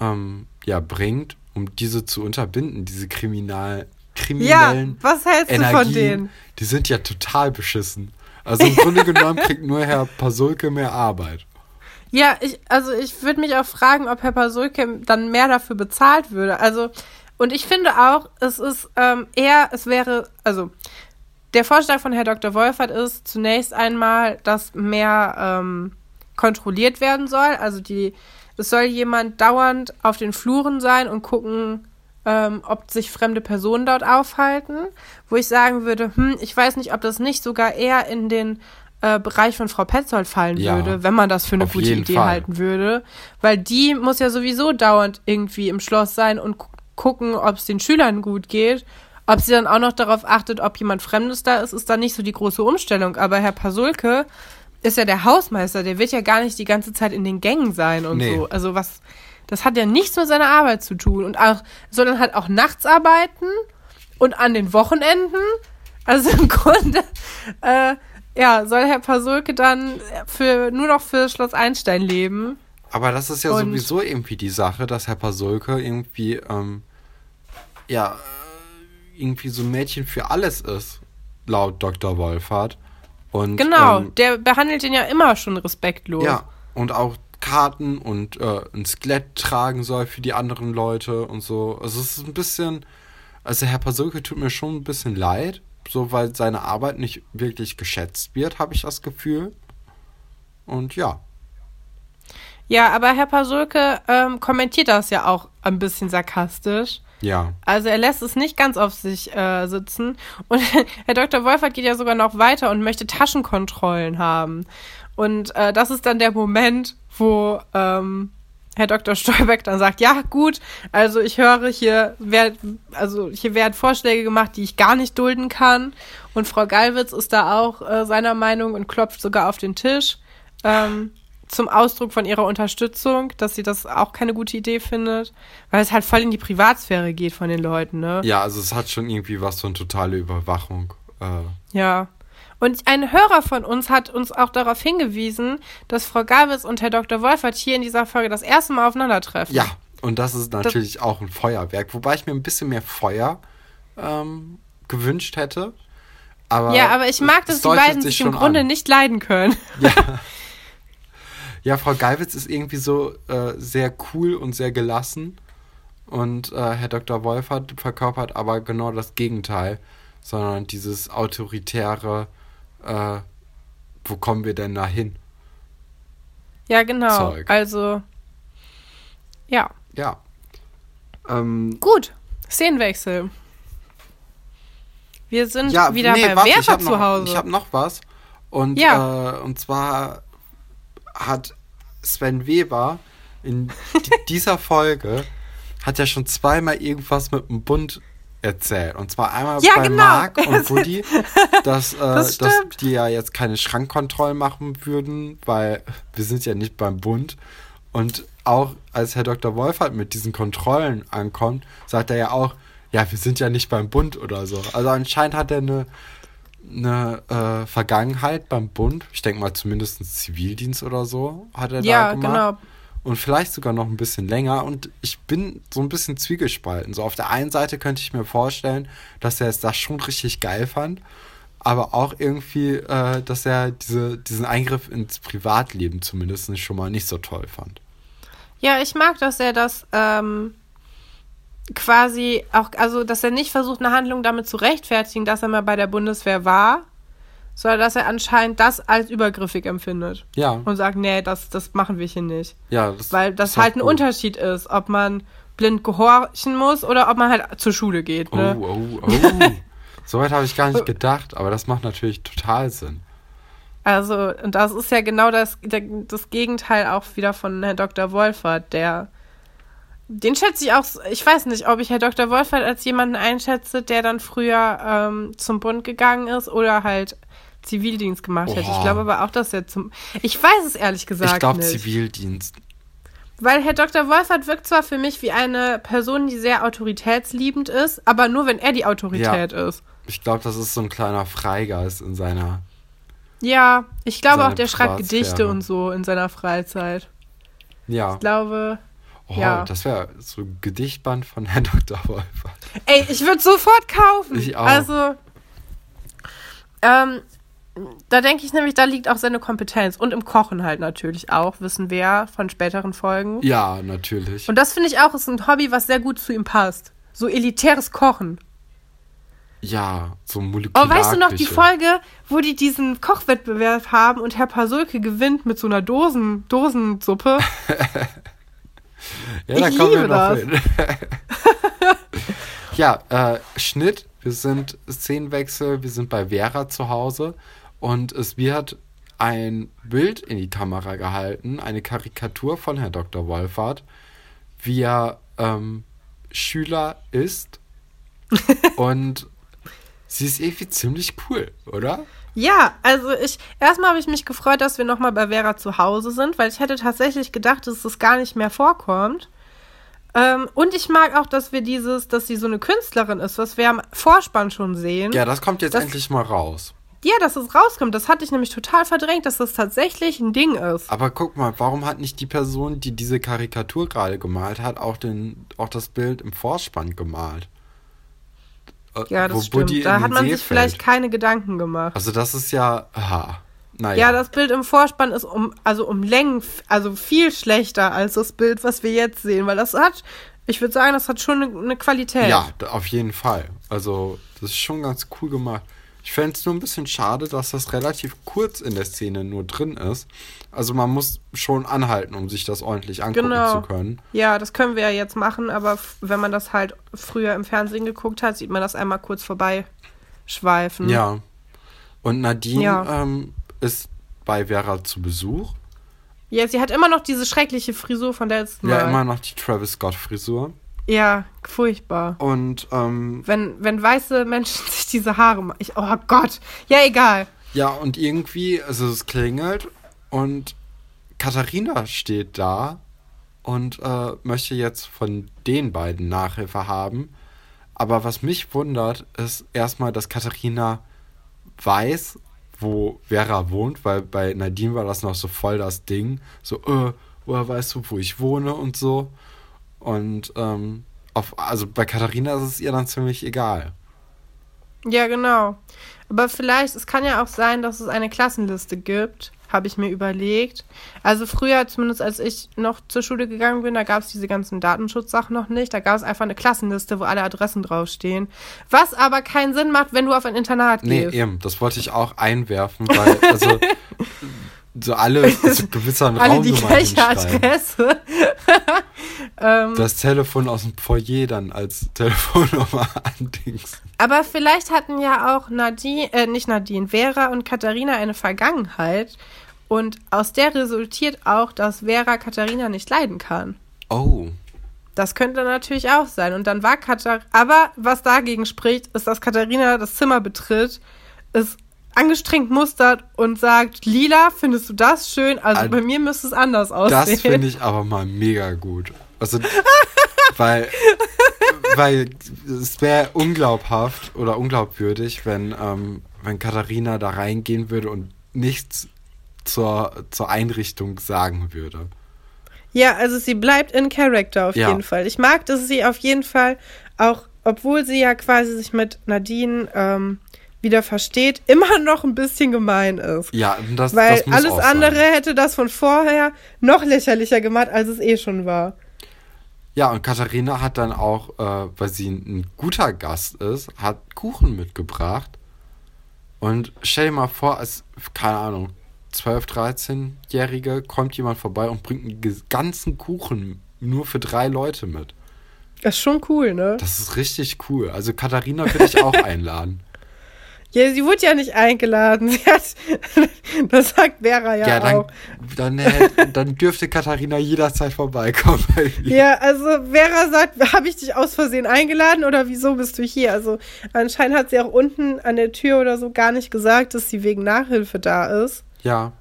ähm, ja bringt, um diese zu unterbinden, diese kriminal, kriminellen Ja, was hältst Energien, du von denen? Die sind ja total beschissen. Also im Grunde genommen kriegt nur Herr Pasulke mehr Arbeit. Ja, ich, also ich würde mich auch fragen, ob Herr Pasulke dann mehr dafür bezahlt würde. Also, und ich finde auch, es ist ähm, eher, es wäre, also der Vorschlag von Herr Dr. Wolfert ist zunächst einmal, dass mehr ähm, kontrolliert werden soll. Also die, es soll jemand dauernd auf den Fluren sein und gucken, ähm, ob sich fremde Personen dort aufhalten. Wo ich sagen würde, hm, ich weiß nicht, ob das nicht sogar eher in den äh, Bereich von Frau Petzold fallen ja, würde, wenn man das für eine gute Idee Fall. halten würde. Weil die muss ja sowieso dauernd irgendwie im Schloss sein und gucken, ob es den Schülern gut geht ob sie dann auch noch darauf achtet, ob jemand Fremdes da ist, ist dann nicht so die große Umstellung. Aber Herr Pasulke ist ja der Hausmeister, der wird ja gar nicht die ganze Zeit in den Gängen sein und nee. so. Also was, das hat ja nichts mit seiner Arbeit zu tun. Und auch, sondern halt auch nachts arbeiten und an den Wochenenden. Also im Grunde, äh, ja, soll Herr Pasulke dann für, nur noch für Schloss Einstein leben. Aber das ist ja und sowieso irgendwie die Sache, dass Herr Pasulke irgendwie, ähm, ja, irgendwie so ein Mädchen für alles ist, laut Dr. Wolfert. Und, genau, ähm, der behandelt ihn ja immer schon respektlos. Ja, und auch Karten und äh, ein Skelett tragen soll für die anderen Leute und so. Also es ist ein bisschen, also Herr Pasulke tut mir schon ein bisschen leid, so weil seine Arbeit nicht wirklich geschätzt wird, habe ich das Gefühl. Und ja. Ja, aber Herr Pasulke ähm, kommentiert das ja auch ein bisschen sarkastisch. Ja. Also er lässt es nicht ganz auf sich äh, sitzen. Und Herr Dr. Wolfert geht ja sogar noch weiter und möchte Taschenkontrollen haben. Und äh, das ist dann der Moment, wo ähm, Herr Dr. Stolbeck dann sagt, ja gut, also ich höre hier, werd, also hier werden Vorschläge gemacht, die ich gar nicht dulden kann. Und Frau Gallwitz ist da auch äh, seiner Meinung und klopft sogar auf den Tisch. Ähm, zum Ausdruck von ihrer Unterstützung, dass sie das auch keine gute Idee findet, weil es halt voll in die Privatsphäre geht von den Leuten, ne? Ja, also es hat schon irgendwie was von totale Überwachung. Äh. Ja. Und ein Hörer von uns hat uns auch darauf hingewiesen, dass Frau Gabitz und Herr Dr. Wolfert hier in dieser Folge das erste Mal aufeinandertreffen. Ja, und das ist natürlich das auch ein Feuerwerk, wobei ich mir ein bisschen mehr Feuer ähm, gewünscht hätte. Aber ja, aber ich mag, dass die beiden sich im Grunde an. nicht leiden können. Ja. ja, Frau Geiwitz ist irgendwie so äh, sehr cool und sehr gelassen. Und äh, Herr Dr. Wolfert verkörpert aber genau das Gegenteil, sondern dieses autoritäre, äh, wo kommen wir denn da hin? Ja, genau. Zeug. Also, ja. Ja. Ähm, Gut, Szenenwechsel. Wir sind ja, wieder nee, bei warte, Werther zu Hause. Ich habe noch was. Und, ja. äh, und zwar hat Sven Weber in dieser Folge hat ja schon zweimal irgendwas mit dem Bund erzählt. Und zwar einmal ja, bei genau. Marc und Woody, dass, äh, das dass die ja jetzt keine Schrankkontrollen machen würden, weil wir sind ja nicht beim Bund. Und auch als Herr Dr. Wolfert mit diesen Kontrollen ankommt, sagt er ja auch, ja, wir sind ja nicht beim Bund oder so. Also anscheinend hat er eine, eine äh, Vergangenheit beim Bund. Ich denke mal zumindest Zivildienst oder so hat er ja, da gemacht. Ja, genau und vielleicht sogar noch ein bisschen länger. Und ich bin so ein bisschen zwiegespalten. So auf der einen Seite könnte ich mir vorstellen, dass er es das schon richtig geil fand, aber auch irgendwie, äh, dass er diese, diesen Eingriff ins Privatleben zumindest schon mal nicht so toll fand. Ja, ich mag, dass er das ähm, quasi auch, also dass er nicht versucht, eine Handlung damit zu rechtfertigen, dass er mal bei der Bundeswehr war, sondern dass er anscheinend das als übergriffig empfindet. Ja. Und sagt, nee, das, das machen wir hier nicht. Ja, das Weil das halt ein gut. Unterschied ist, ob man blind gehorchen muss oder ob man halt zur Schule geht. Ne? Oh, oh, oh. Soweit habe ich gar nicht gedacht, aber das macht natürlich total Sinn. Also, und das ist ja genau das, das Gegenteil auch wieder von Herrn Dr. Wolfert, der. Den schätze ich auch, ich weiß nicht, ob ich Herr Dr. Wolfert als jemanden einschätze, der dann früher ähm, zum Bund gegangen ist oder halt Zivildienst gemacht hätte. Ich glaube aber auch, dass er zum. Ich weiß es ehrlich gesagt. Ich glaube Zivildienst. Weil Herr Dr. Wolfert wirkt zwar für mich wie eine Person, die sehr autoritätsliebend ist, aber nur wenn er die Autorität ja. ist. Ich glaube, das ist so ein kleiner Freigeist in seiner. Ja, ich glaube auch, der schreibt Gedichte und so in seiner Freizeit. Ja. Ich glaube. Oh, ja. das wäre so ein Gedichtband von Herrn Dr. Wolfert. Ey, ich würde sofort kaufen. Ich auch. Also. Ähm, da denke ich nämlich, da liegt auch seine Kompetenz. Und im Kochen halt natürlich auch, wissen wir von späteren Folgen. Ja, natürlich. Und das finde ich auch, ist ein Hobby, was sehr gut zu ihm passt. So elitäres Kochen. Ja, so molekular. Oh, weißt du noch die Folge, wo die diesen Kochwettbewerb haben und Herr Pasulke gewinnt mit so einer Dosen, Dosensuppe? ja, ich da kommen wir noch hin. ja, äh, Schnitt. Wir sind Szenenwechsel. Wir sind bei Vera zu Hause. Und es wird ein Bild in die Kamera gehalten, eine Karikatur von Herrn Dr. Wolfert, wie er ähm, Schüler ist. und sie ist irgendwie ziemlich cool, oder? Ja, also ich, erstmal habe ich mich gefreut, dass wir nochmal bei Vera zu Hause sind, weil ich hätte tatsächlich gedacht, dass das gar nicht mehr vorkommt. Ähm, und ich mag auch, dass wir dieses, dass sie so eine Künstlerin ist, was wir am Vorspann schon sehen. Ja, das kommt jetzt das, endlich mal raus. Ja, dass es rauskommt, das hatte ich nämlich total verdrängt, dass das tatsächlich ein Ding ist. Aber guck mal, warum hat nicht die Person, die diese Karikatur gerade gemalt hat, auch, den, auch das Bild im Vorspann gemalt? Äh, Ja, das stimmt. Buddy Da hat man See sich vielleicht fällt. keine Gedanken gemacht. Also das ist ja, aha, naja. Ja, das Bild im Vorspann ist um, also um Längen, also viel schlechter als das Bild, was wir jetzt sehen, weil das hat, ich würde sagen, das hat schon eine, eine Qualität. Ja, auf jeden Fall. Also, das ist schon ganz cool gemacht. Ich fände es nur ein bisschen schade, dass das relativ kurz in der Szene nur drin ist. Also, man muss schon anhalten, um sich das ordentlich angucken Genau. zu können. Ja, das können wir ja jetzt machen, aber wenn man das halt früher im Fernsehen geguckt hat, sieht man das einmal kurz vorbeischweifen. Ja. Und Nadine Ja. ähm, ist bei Vera zu Besuch. Ja, sie hat immer noch diese schreckliche Frisur von der letzten Mal. Ja, immer noch die Travis Scott-Frisur. Ja, furchtbar. Und ähm, Wenn, wenn weiße Menschen sich diese Haare machen. Ich, oh Gott. Ja, egal. ja, und irgendwie, also es klingelt und Katharina steht da und äh, möchte jetzt von den beiden Nachhilfe haben. Aber was mich wundert, ist erstmal, dass Katharina weiß, wo Vera wohnt, weil bei Nadine war das noch so voll das Ding. So, äh, woher weißt du, wo ich wohne und so. Und ähm, auf, also bei Katharina ist es ihr dann ziemlich egal. Ja, genau. Aber vielleicht, es kann ja auch sein, dass es eine Klassenliste gibt, habe ich mir überlegt. Also früher, zumindest als ich noch zur Schule gegangen bin, da gab es diese ganzen Datenschutzsachen noch nicht. Da gab es einfach eine Klassenliste, wo alle Adressen draufstehen. Was aber keinen Sinn macht, wenn du auf ein Internat Nee, gehst. eben, das wollte ich auch einwerfen, weil also so alle zu gewisseren alle die gleiche. Adresse. ähm, Das Telefon aus dem Foyer dann als Telefonnummer andings. Aber vielleicht hatten ja auch Nadine, äh, nicht Nadine, Vera und Katharina eine Vergangenheit. Und aus der resultiert auch, dass Vera Katharina nicht leiden kann. Oh. Das könnte natürlich auch sein. Und dann war Katharina. Aber was dagegen spricht, ist, dass Katharina das Zimmer betritt, es angestrengt mustert und sagt: Lila, findest du das schön? Also Al- bei mir müsste es anders aussehen. Das finde ich aber mal mega gut. Also, weil, weil es wäre unglaubhaft oder unglaubwürdig, wenn, ähm, wenn Katharina da reingehen würde und nichts zur, zur Einrichtung sagen würde. Ja, also sie bleibt in Character auf Ja. jeden Fall. Ich mag, dass sie auf jeden Fall auch, obwohl sie ja quasi sich mit Nadine ähm, wieder versteht, immer noch ein bisschen gemein ist. Ja, das, Weil das muss alles auch andere Sein. hätte das von vorher noch lächerlicher gemacht, als es eh schon war. Ja, und Katharina hat dann auch, äh, weil sie ein guter Gast ist, hat Kuchen mitgebracht. Und stell dir mal vor, als, keine Ahnung, 12, 13-Jährige kommt jemand vorbei und bringt einen ganzen Kuchen nur für drei Leute mit. Das ist schon cool, ne? Das ist richtig cool. Also Katharina würde ich auch einladen. Ja, sie wurde ja nicht eingeladen. Hat, das sagt Vera ja, Ja, dann, auch. dann, hätte- dann dürfte Katharina jederzeit vorbeikommen. Ja, also Vera sagt, habe ich dich aus Versehen eingeladen oder wieso bist du hier? Also anscheinend hat sie auch unten an der Tür oder so gar nicht gesagt, dass sie wegen Nachhilfe da ist. ja.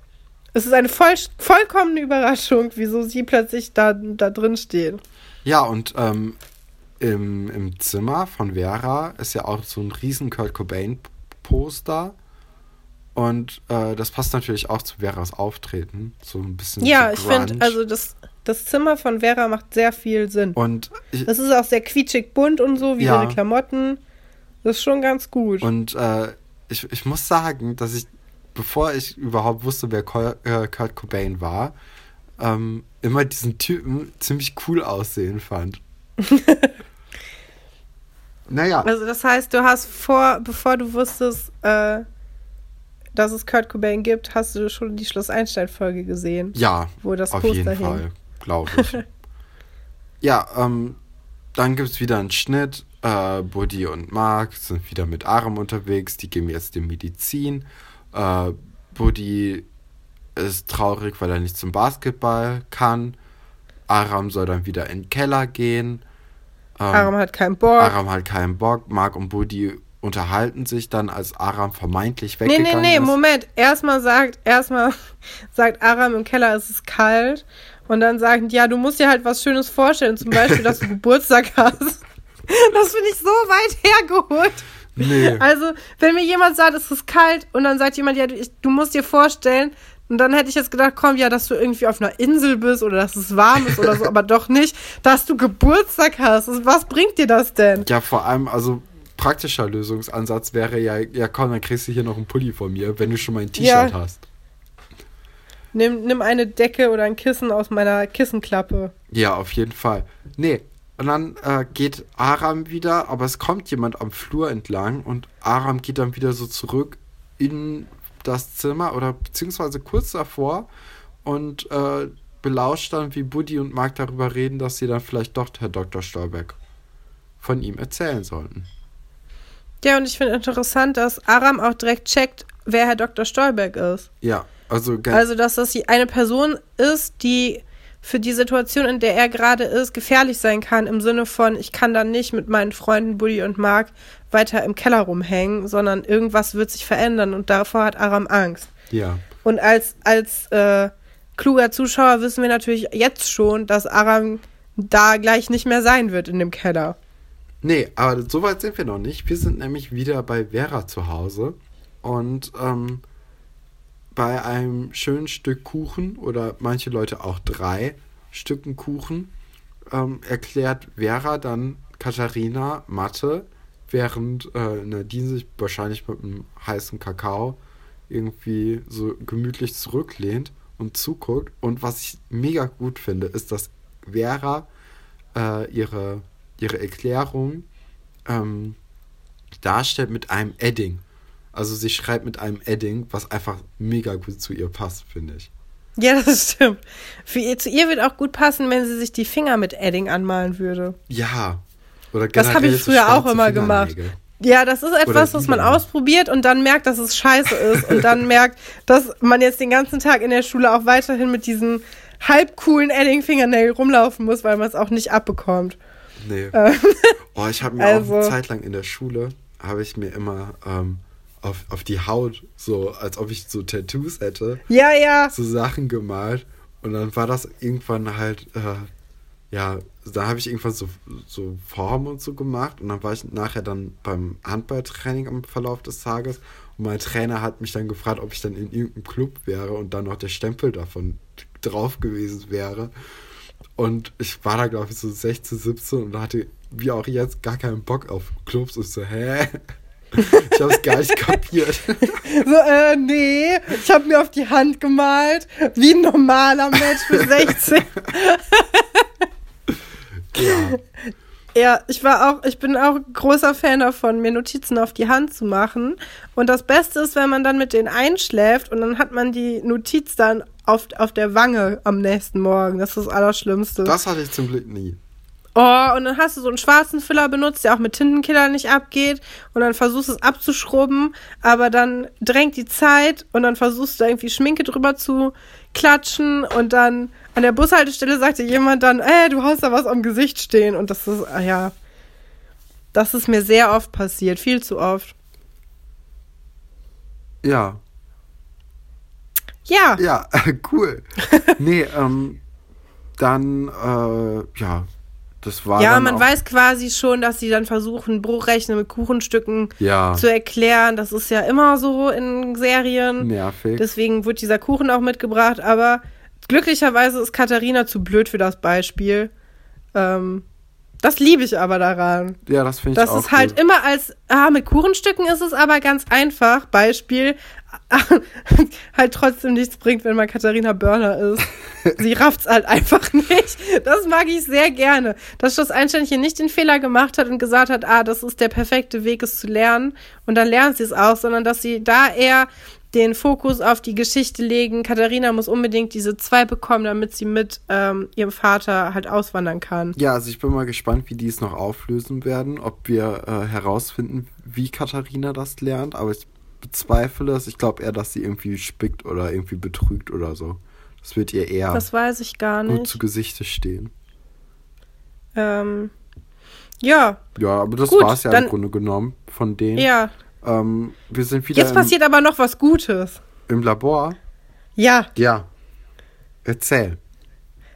Es ist eine voll, vollkommene Überraschung, wieso sie plötzlich da, da drin steht. Ja, und ähm, im, im Zimmer von Vera ist ja auch so ein riesen Kurt Cobain-Poster. Und äh, das passt natürlich auch zu Veras Auftreten. So ein bisschen Ja, so ich finde, also das, das Zimmer von Vera macht sehr viel Sinn. Und, ich, Das ist auch sehr quietschig bunt und so, wie Ja. ihre Klamotten. Das ist schon ganz gut. und äh, ich, ich muss sagen, dass ich, bevor ich überhaupt wusste, wer Col äh, Kurt Cobain war, ähm, immer diesen Typen ziemlich cool aussehen fand. naja. Also das heißt, du hast vor, bevor du wusstest, äh, dass es Kurt Cobain gibt, hast du schon die Schloss Einstein-Folge gesehen. Ja, wo das auf Poster jeden hing. Fall, glaube ich. ja, ähm, dann gibt es wieder einen Schnitt. Äh, Buddy und Mark sind wieder mit Aram unterwegs. Die geben jetzt die Medizin. Äh, Buddy ist traurig, weil er nicht zum Basketball kann. Aram soll dann wieder in den Keller gehen. Ähm, Aram hat keinen Bock. Aram hat keinen Bock. Mark und Buddy unterhalten sich dann, als Aram vermeintlich nee, weggegangen nee, nee, ist. Moment. Erstmal sagt, erstmal sagt Aram im Keller, es ist kalt. Und dann sagen ja, du musst dir halt was Schönes vorstellen. Zum Beispiel, dass du Geburtstag hast. Das finde ich so weit hergeholt. Nee. Also, wenn mir jemand sagt, es ist kalt und dann sagt jemand, ja, du, ich, du musst dir vorstellen, und dann hätte ich jetzt gedacht, komm, ja, dass du irgendwie auf einer Insel bist oder dass es warm ist oder so, aber doch nicht, dass du Geburtstag hast. Was bringt dir das denn? Ja, vor allem, also praktischer Lösungsansatz wäre ja, ja komm, dann kriegst du hier noch einen Pulli von mir, wenn du schon mal ein T-Shirt ja. hast. Nimm, nimm eine Decke oder ein Kissen aus meiner Kissenklappe. Ja, auf jeden Fall. Nee, und dann äh, geht Aram wieder, aber es kommt jemand am Flur entlang und Aram geht dann wieder so zurück in das Zimmer oder beziehungsweise kurz davor und äh, belauscht dann, wie Buddy und Mark darüber reden, dass sie dann vielleicht doch Herr Dr. Stolberg von ihm erzählen sollten. Ja, und ich finde interessant, dass Aram auch direkt checkt, wer Herr Dr. Stolberg ist. Ja, also Also, dass das eine Person ist, die für die Situation, in der er gerade ist, gefährlich sein kann, im Sinne von, ich kann dann nicht mit meinen Freunden Buddy und Mark weiter im Keller rumhängen, sondern irgendwas wird sich verändern und davor hat Aram Angst. Ja. Und als, als äh, kluger Zuschauer wissen wir natürlich jetzt schon, dass Aram da gleich nicht mehr sein wird in dem Keller. Nee, aber so weit sind wir noch nicht. Wir sind nämlich wieder bei Vera zu Hause und ähm, bei einem schönen Stück Kuchen oder manche Leute auch drei Stücken Kuchen ähm, erklärt Vera dann Katharina Mathe, während äh, Nadine sich wahrscheinlich mit einem heißen Kakao irgendwie so gemütlich zurücklehnt und zuguckt. Und was ich mega gut finde, ist, dass Vera äh, ihre, ihre Erklärung ähm, darstellt mit einem Edding. Also sie schreibt mit einem Edding, was einfach mega gut zu ihr passt, finde ich. Ja, das stimmt. Für ihr, zu ihr wird auch gut passen, wenn sie sich die Finger mit Edding anmalen würde. Ja. Oder das habe ich früher auch immer gemacht. Ja, das ist etwas, was man ausprobiert und dann merkt, dass es scheiße ist und dann merkt, dass man jetzt den ganzen Tag in der Schule auch weiterhin mit diesen halb coolen Edding-Fingernägeln rumlaufen muss, weil man es auch nicht abbekommt. Nee. Ähm, oh, ich habe mir also, auch eine Zeit lang in der Schule, habe ich mir immer ähm, auf, auf die Haut, so als ob ich so Tattoos hätte. Ja, ja. So Sachen gemalt. Und dann war das irgendwann halt, äh, ja, da habe ich irgendwann so, so Formen und so gemacht. Und dann war ich nachher dann beim Handballtraining am Verlauf des Tages. Und mein Trainer hat mich dann gefragt, ob ich dann in irgendeinem Club wäre und dann noch der Stempel davon drauf gewesen wäre. Und ich war da, glaube ich, so 16, 17 und hatte, wie auch jetzt, gar keinen Bock auf Clubs. Und so, hä? Ich hab's gar nicht kapiert. So, äh, nee, ich hab mir auf die Hand gemalt, wie ein normaler Mensch für 16. ja. Ja, ich war auch, ich bin auch großer Fan davon, mir Notizen auf die Hand zu machen. Und das Beste ist, wenn man dann mit denen einschläft und dann hat man die Notiz dann auf, auf der Wange am nächsten Morgen. Das ist das Allerschlimmste. Das hatte ich zum Glück nie. Oh, und dann hast du so einen schwarzen Füller benutzt, der auch mit Tintenkiller nicht abgeht. Und dann versuchst du es abzuschrubben, aber dann drängt die Zeit und dann versuchst du irgendwie Schminke drüber zu klatschen und dann an der Bushaltestelle sagte jemand dann, ey, du hast da was am Gesicht stehen. Und das ist, ah ja, das ist mir sehr oft passiert, viel zu oft. Ja. Ja. Ja, cool. nee, ähm, dann, äh, ja, das war. Ja, man weiß quasi schon, dass sie dann versuchen, Bruchrechnen mit Kuchenstücken ja. zu erklären. Das ist ja immer so in Serien. Nervig. Deswegen wird dieser Kuchen auch mitgebracht. Aber glücklicherweise ist Katharina zu blöd für das Beispiel. Ähm, das liebe ich aber daran. Ja, das finde ich das auch. Das ist halt immer als, ah, mit Kuchenstücken ist es aber ganz einfach. Beispiel, halt trotzdem nichts bringt, wenn man Katharina Börner ist. Sie rafft's halt einfach nicht. Das mag ich sehr gerne. Dass das Einsteinchen nicht den Fehler gemacht hat und gesagt hat, ah, das ist der perfekte Weg, es zu lernen. Und dann lernt sie es auch, sondern dass sie da eher den Fokus auf die Geschichte legen. Katharina muss unbedingt diese zwei bekommen, damit sie mit ähm, ihrem Vater halt auswandern kann. Ja, also ich bin mal gespannt, wie die es noch auflösen werden, ob wir äh, herausfinden, wie Katharina das lernt. Aber ich bezweifle es. Ich glaube eher, dass sie irgendwie spickt oder irgendwie betrügt oder so. Das wird ihr eher das weiß ich gar nicht. gut zu Gesichte stehen. Ähm, ja. Ja, aber das war es ja im Grunde genommen von denen. Ja. Ähm, wir sind wieder. Jetzt passiert aber noch was Gutes. Im Labor? Ja. Ja. Erzähl.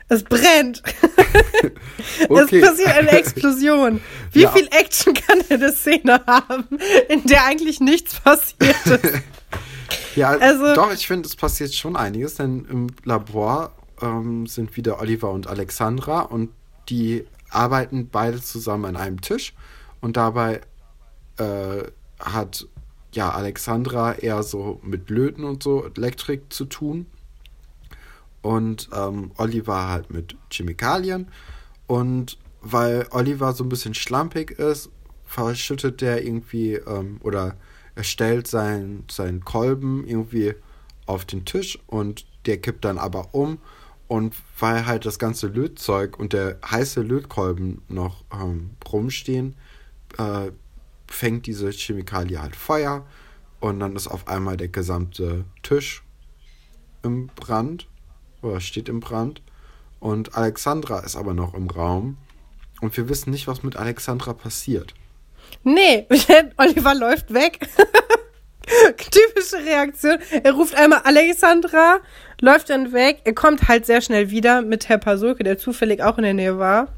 Es brennt. okay. Es passiert eine Explosion. Wie ja. viel Action kann eine Szene haben, in der eigentlich nichts passiert ist? ja, also, doch, ich finde, es passiert schon einiges, denn im Labor ähm, sind wieder Oliver und Alexandra und die arbeiten beide zusammen an einem Tisch und dabei äh, hat ja Alexandra eher so mit Löten und so Elektrik zu tun. Und ähm, Oliver halt mit Chemikalien. Und weil Oliver so ein bisschen schlampig ist, verschüttet der irgendwie ähm, oder er stellt seinen, seinen Kolben irgendwie auf den Tisch und der kippt dann aber um. Und weil halt das ganze Lötzeug und der heiße Lötkolben noch ähm, rumstehen, äh, fängt diese Chemikalie halt Feuer und dann ist auf einmal der gesamte Tisch im Brand oder steht im Brand. Und Alexandra ist aber noch im Raum und wir wissen nicht, was mit Alexandra passiert. Nee, Oliver läuft weg. Typische Reaktion. Er ruft einmal Alexandra, läuft dann weg. Er kommt halt sehr schnell wieder mit Herr Pasulke, der zufällig auch in der Nähe war.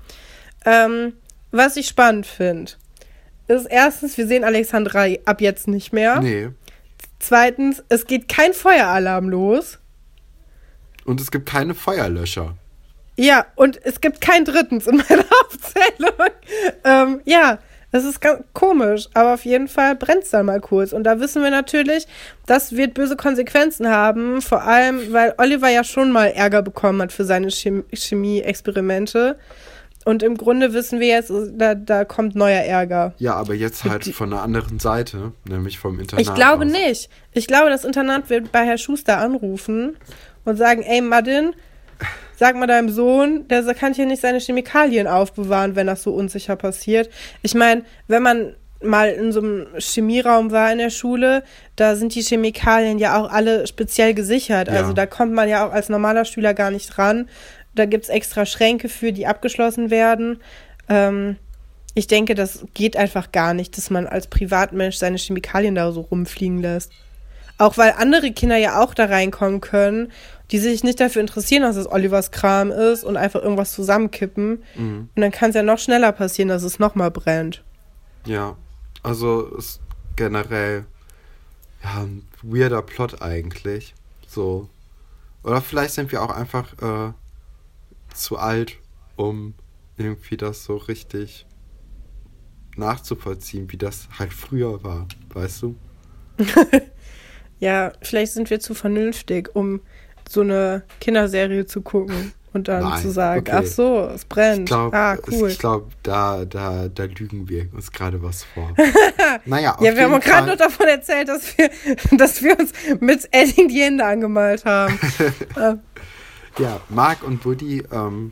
Ähm, was ich spannend finde, ist erstens, wir sehen Alexandra ab jetzt nicht mehr. Nee. Zweitens, es geht kein Feueralarm los. Und es gibt keine Feuerlöscher. Ja, und es gibt kein drittens in meiner Aufzählung. ähm, ja, das ist ganz komisch, aber auf jeden Fall brennt es dann mal kurz. Und da wissen wir natürlich, das wird böse Konsequenzen haben, vor allem, weil Oliver ja schon mal Ärger bekommen hat für seine Chemie-Experimente. Und im Grunde wissen wir jetzt, da, da kommt neuer Ärger. Ja, aber jetzt halt von der anderen Seite, nämlich vom Internat. Ich glaube aus. nicht. Ich glaube, das Internat wird bei Herr Schuster anrufen und sagen, ey Madin, sag mal deinem Sohn, der kann hier nicht seine Chemikalien aufbewahren, wenn das so unsicher passiert. Ich meine, wenn man mal in so einem Chemieraum war in der Schule, da sind die Chemikalien ja auch alle speziell gesichert. Ja. Also da kommt man ja auch als normaler Schüler gar nicht ran. Da gibt's extra Schränke für, die abgeschlossen werden. Ähm, ich denke, das geht einfach gar nicht, dass man als Privatmensch seine Chemikalien da so rumfliegen lässt. Auch weil andere Kinder ja auch da reinkommen können, die sich nicht dafür interessieren, dass es Olivers Kram ist und einfach irgendwas zusammenkippen. Mhm. Und dann kann es ja noch schneller passieren, dass es nochmal brennt. Ja, also ist generell ja, ein weirder Plot eigentlich. So. Oder vielleicht sind wir auch einfach äh, zu alt, um irgendwie das so richtig nachzuvollziehen, wie das halt früher war, weißt du? Ja, vielleicht sind wir zu vernünftig, um so eine Kinderserie zu gucken und dann Nein, zu sagen, okay. ach so, es brennt. Ich glaube, ah, cool. ich glaub, da, da, da lügen wir uns gerade was vor. naja, ja, wir haben gerade nur davon erzählt, dass wir, dass wir uns mit Edding die Hände angemalt haben. Ja, Mark und Woody ähm,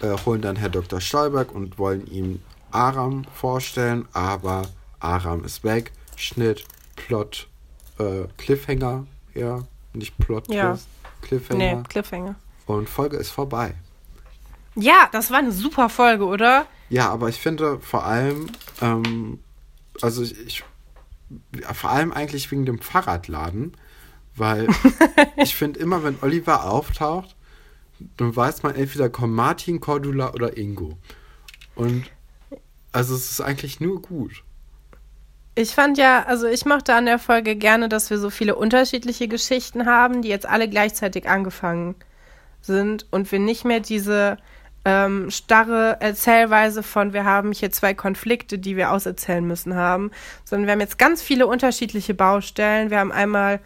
äh, holen dann Herr Dr. Stolberg und wollen ihm Aram vorstellen, aber Aram ist weg. Schnitt, Plot, äh, Cliffhanger, ja, nicht Plot, Ja. Twist, Cliffhanger. nee, Cliffhanger. Und Folge ist vorbei. Ja, das war eine super Folge, oder? Ja, aber ich finde vor allem, ähm, also ich, ich vor allem eigentlich wegen dem Fahrradladen, weil ich finde immer, wenn Oliver auftaucht, dann weiß man entweder kommt Martin, Cordula oder Ingo. Und also es ist eigentlich nur gut. Ich fand ja, also ich mochte an der Folge gerne, dass wir so viele unterschiedliche Geschichten haben, die jetzt alle gleichzeitig angefangen sind und wir nicht mehr diese ähm, starre Erzählweise von, wir haben hier zwei Konflikte, die wir auserzählen müssen haben, sondern wir haben jetzt ganz viele unterschiedliche Baustellen. Wir haben einmal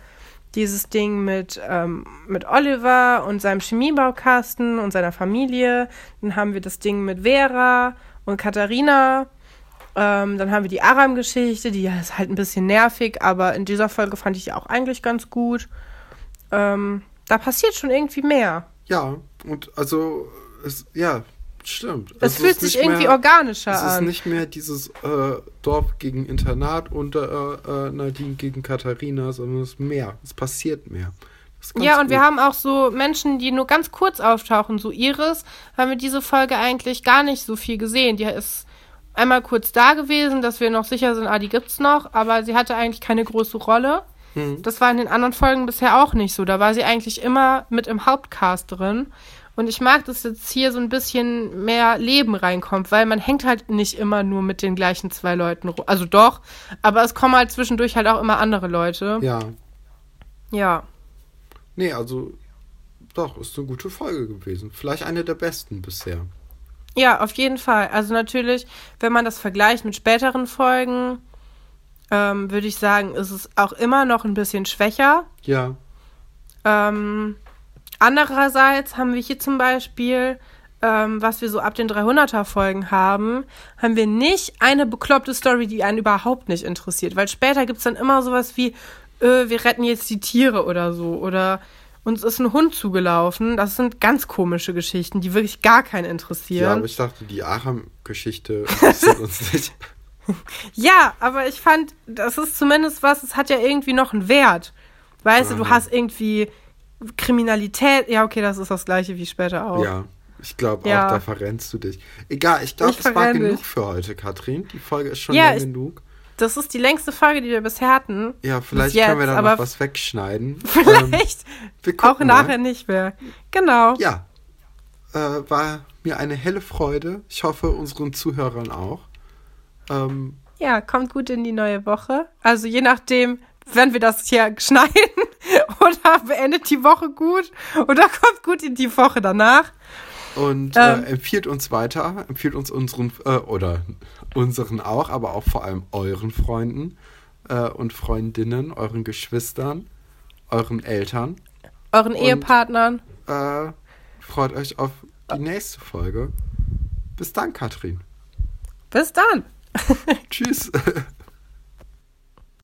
dieses Ding mit, ähm, mit Oliver und seinem Chemiebaukasten und seiner Familie. Dann haben wir das Ding mit Vera und Katharina. Ähm, dann haben wir die Aram-Geschichte, die ist halt ein bisschen nervig, aber in dieser Folge fand ich die auch eigentlich ganz gut. Ähm, da passiert schon irgendwie mehr. Ja, und also es, ja, stimmt. Es Also fühlt ist sich irgendwie mehr- organischer Es ist an. nicht mehr dieses äh, Dorf gegen Internat und äh, äh, Nadine gegen Katharina, sondern es ist mehr. Es passiert mehr. Das Ja, und wir gut. haben auch so Menschen, die nur ganz kurz auftauchen. So Iris haben wir diese Folge eigentlich gar nicht so viel gesehen. Die ist einmal kurz da gewesen, dass wir noch sicher sind, ah, die gibt's noch, aber sie hatte eigentlich keine große Rolle. Hm. Das war in den anderen Folgen bisher auch nicht so. Da war sie eigentlich immer mit im Hauptcast drin. Und ich mag, dass jetzt hier so ein bisschen mehr Leben reinkommt, weil man hängt halt nicht immer nur mit den gleichen zwei Leuten rum. Also doch, aber es kommen halt zwischendurch halt auch immer andere Leute. Ja. ja. Nee, also doch, ist eine gute Folge gewesen. Vielleicht eine der besten bisher. Ja, auf jeden Fall. Also natürlich, wenn man das vergleicht mit späteren Folgen, ähm, würde ich sagen, ist es auch immer noch ein bisschen schwächer. Ja. Ähm, andererseits haben wir hier zum Beispiel, ähm, was wir so ab den 300er Folgen haben, haben wir nicht eine bekloppte Story, die einen überhaupt nicht interessiert. Weil später gibt es dann immer sowas wie, äh, wir retten jetzt die Tiere oder so. Oder uns ist ein Hund zugelaufen. Das sind ganz komische Geschichten, die wirklich gar keinen interessieren. Ja, aber ich dachte, die Aram-Geschichte interessiert uns nicht. Ja, aber ich fand, das ist zumindest was, es hat ja irgendwie noch einen Wert. Weißt du, du hast irgendwie Kriminalität. Ja, okay, das ist das gleiche wie später auch. Ja, ich glaube Ja. auch, da verrennst du dich. Egal, ich glaube, es war genug für heute, Katrin. Die Folge ist schon Ja, lang ich- genug. Das ist die längste Folge, die wir bisher hatten. Ja, vielleicht jetzt, können wir da noch was wegschneiden. Ähm, Vielleicht wir auch gucken mal. nachher nicht mehr. Genau. Ja, äh, war mir eine helle Freude. Ich hoffe, unseren Zuhörern auch. Ähm, Ja, kommt gut in die neue Woche. Also je nachdem, wenn wir das hier schneiden oder beendet die Woche gut oder kommt gut in die Woche danach. und Ähm. äh, empfiehlt uns weiter, empfiehlt uns unseren, äh, oder unseren auch, aber auch vor allem euren Freunden äh, und Freundinnen, euren Geschwistern, euren Eltern. Euren Ehepartnern. Äh, freut euch auf die nächste Folge. Bis dann, Katrin. Bis dann. Tschüss.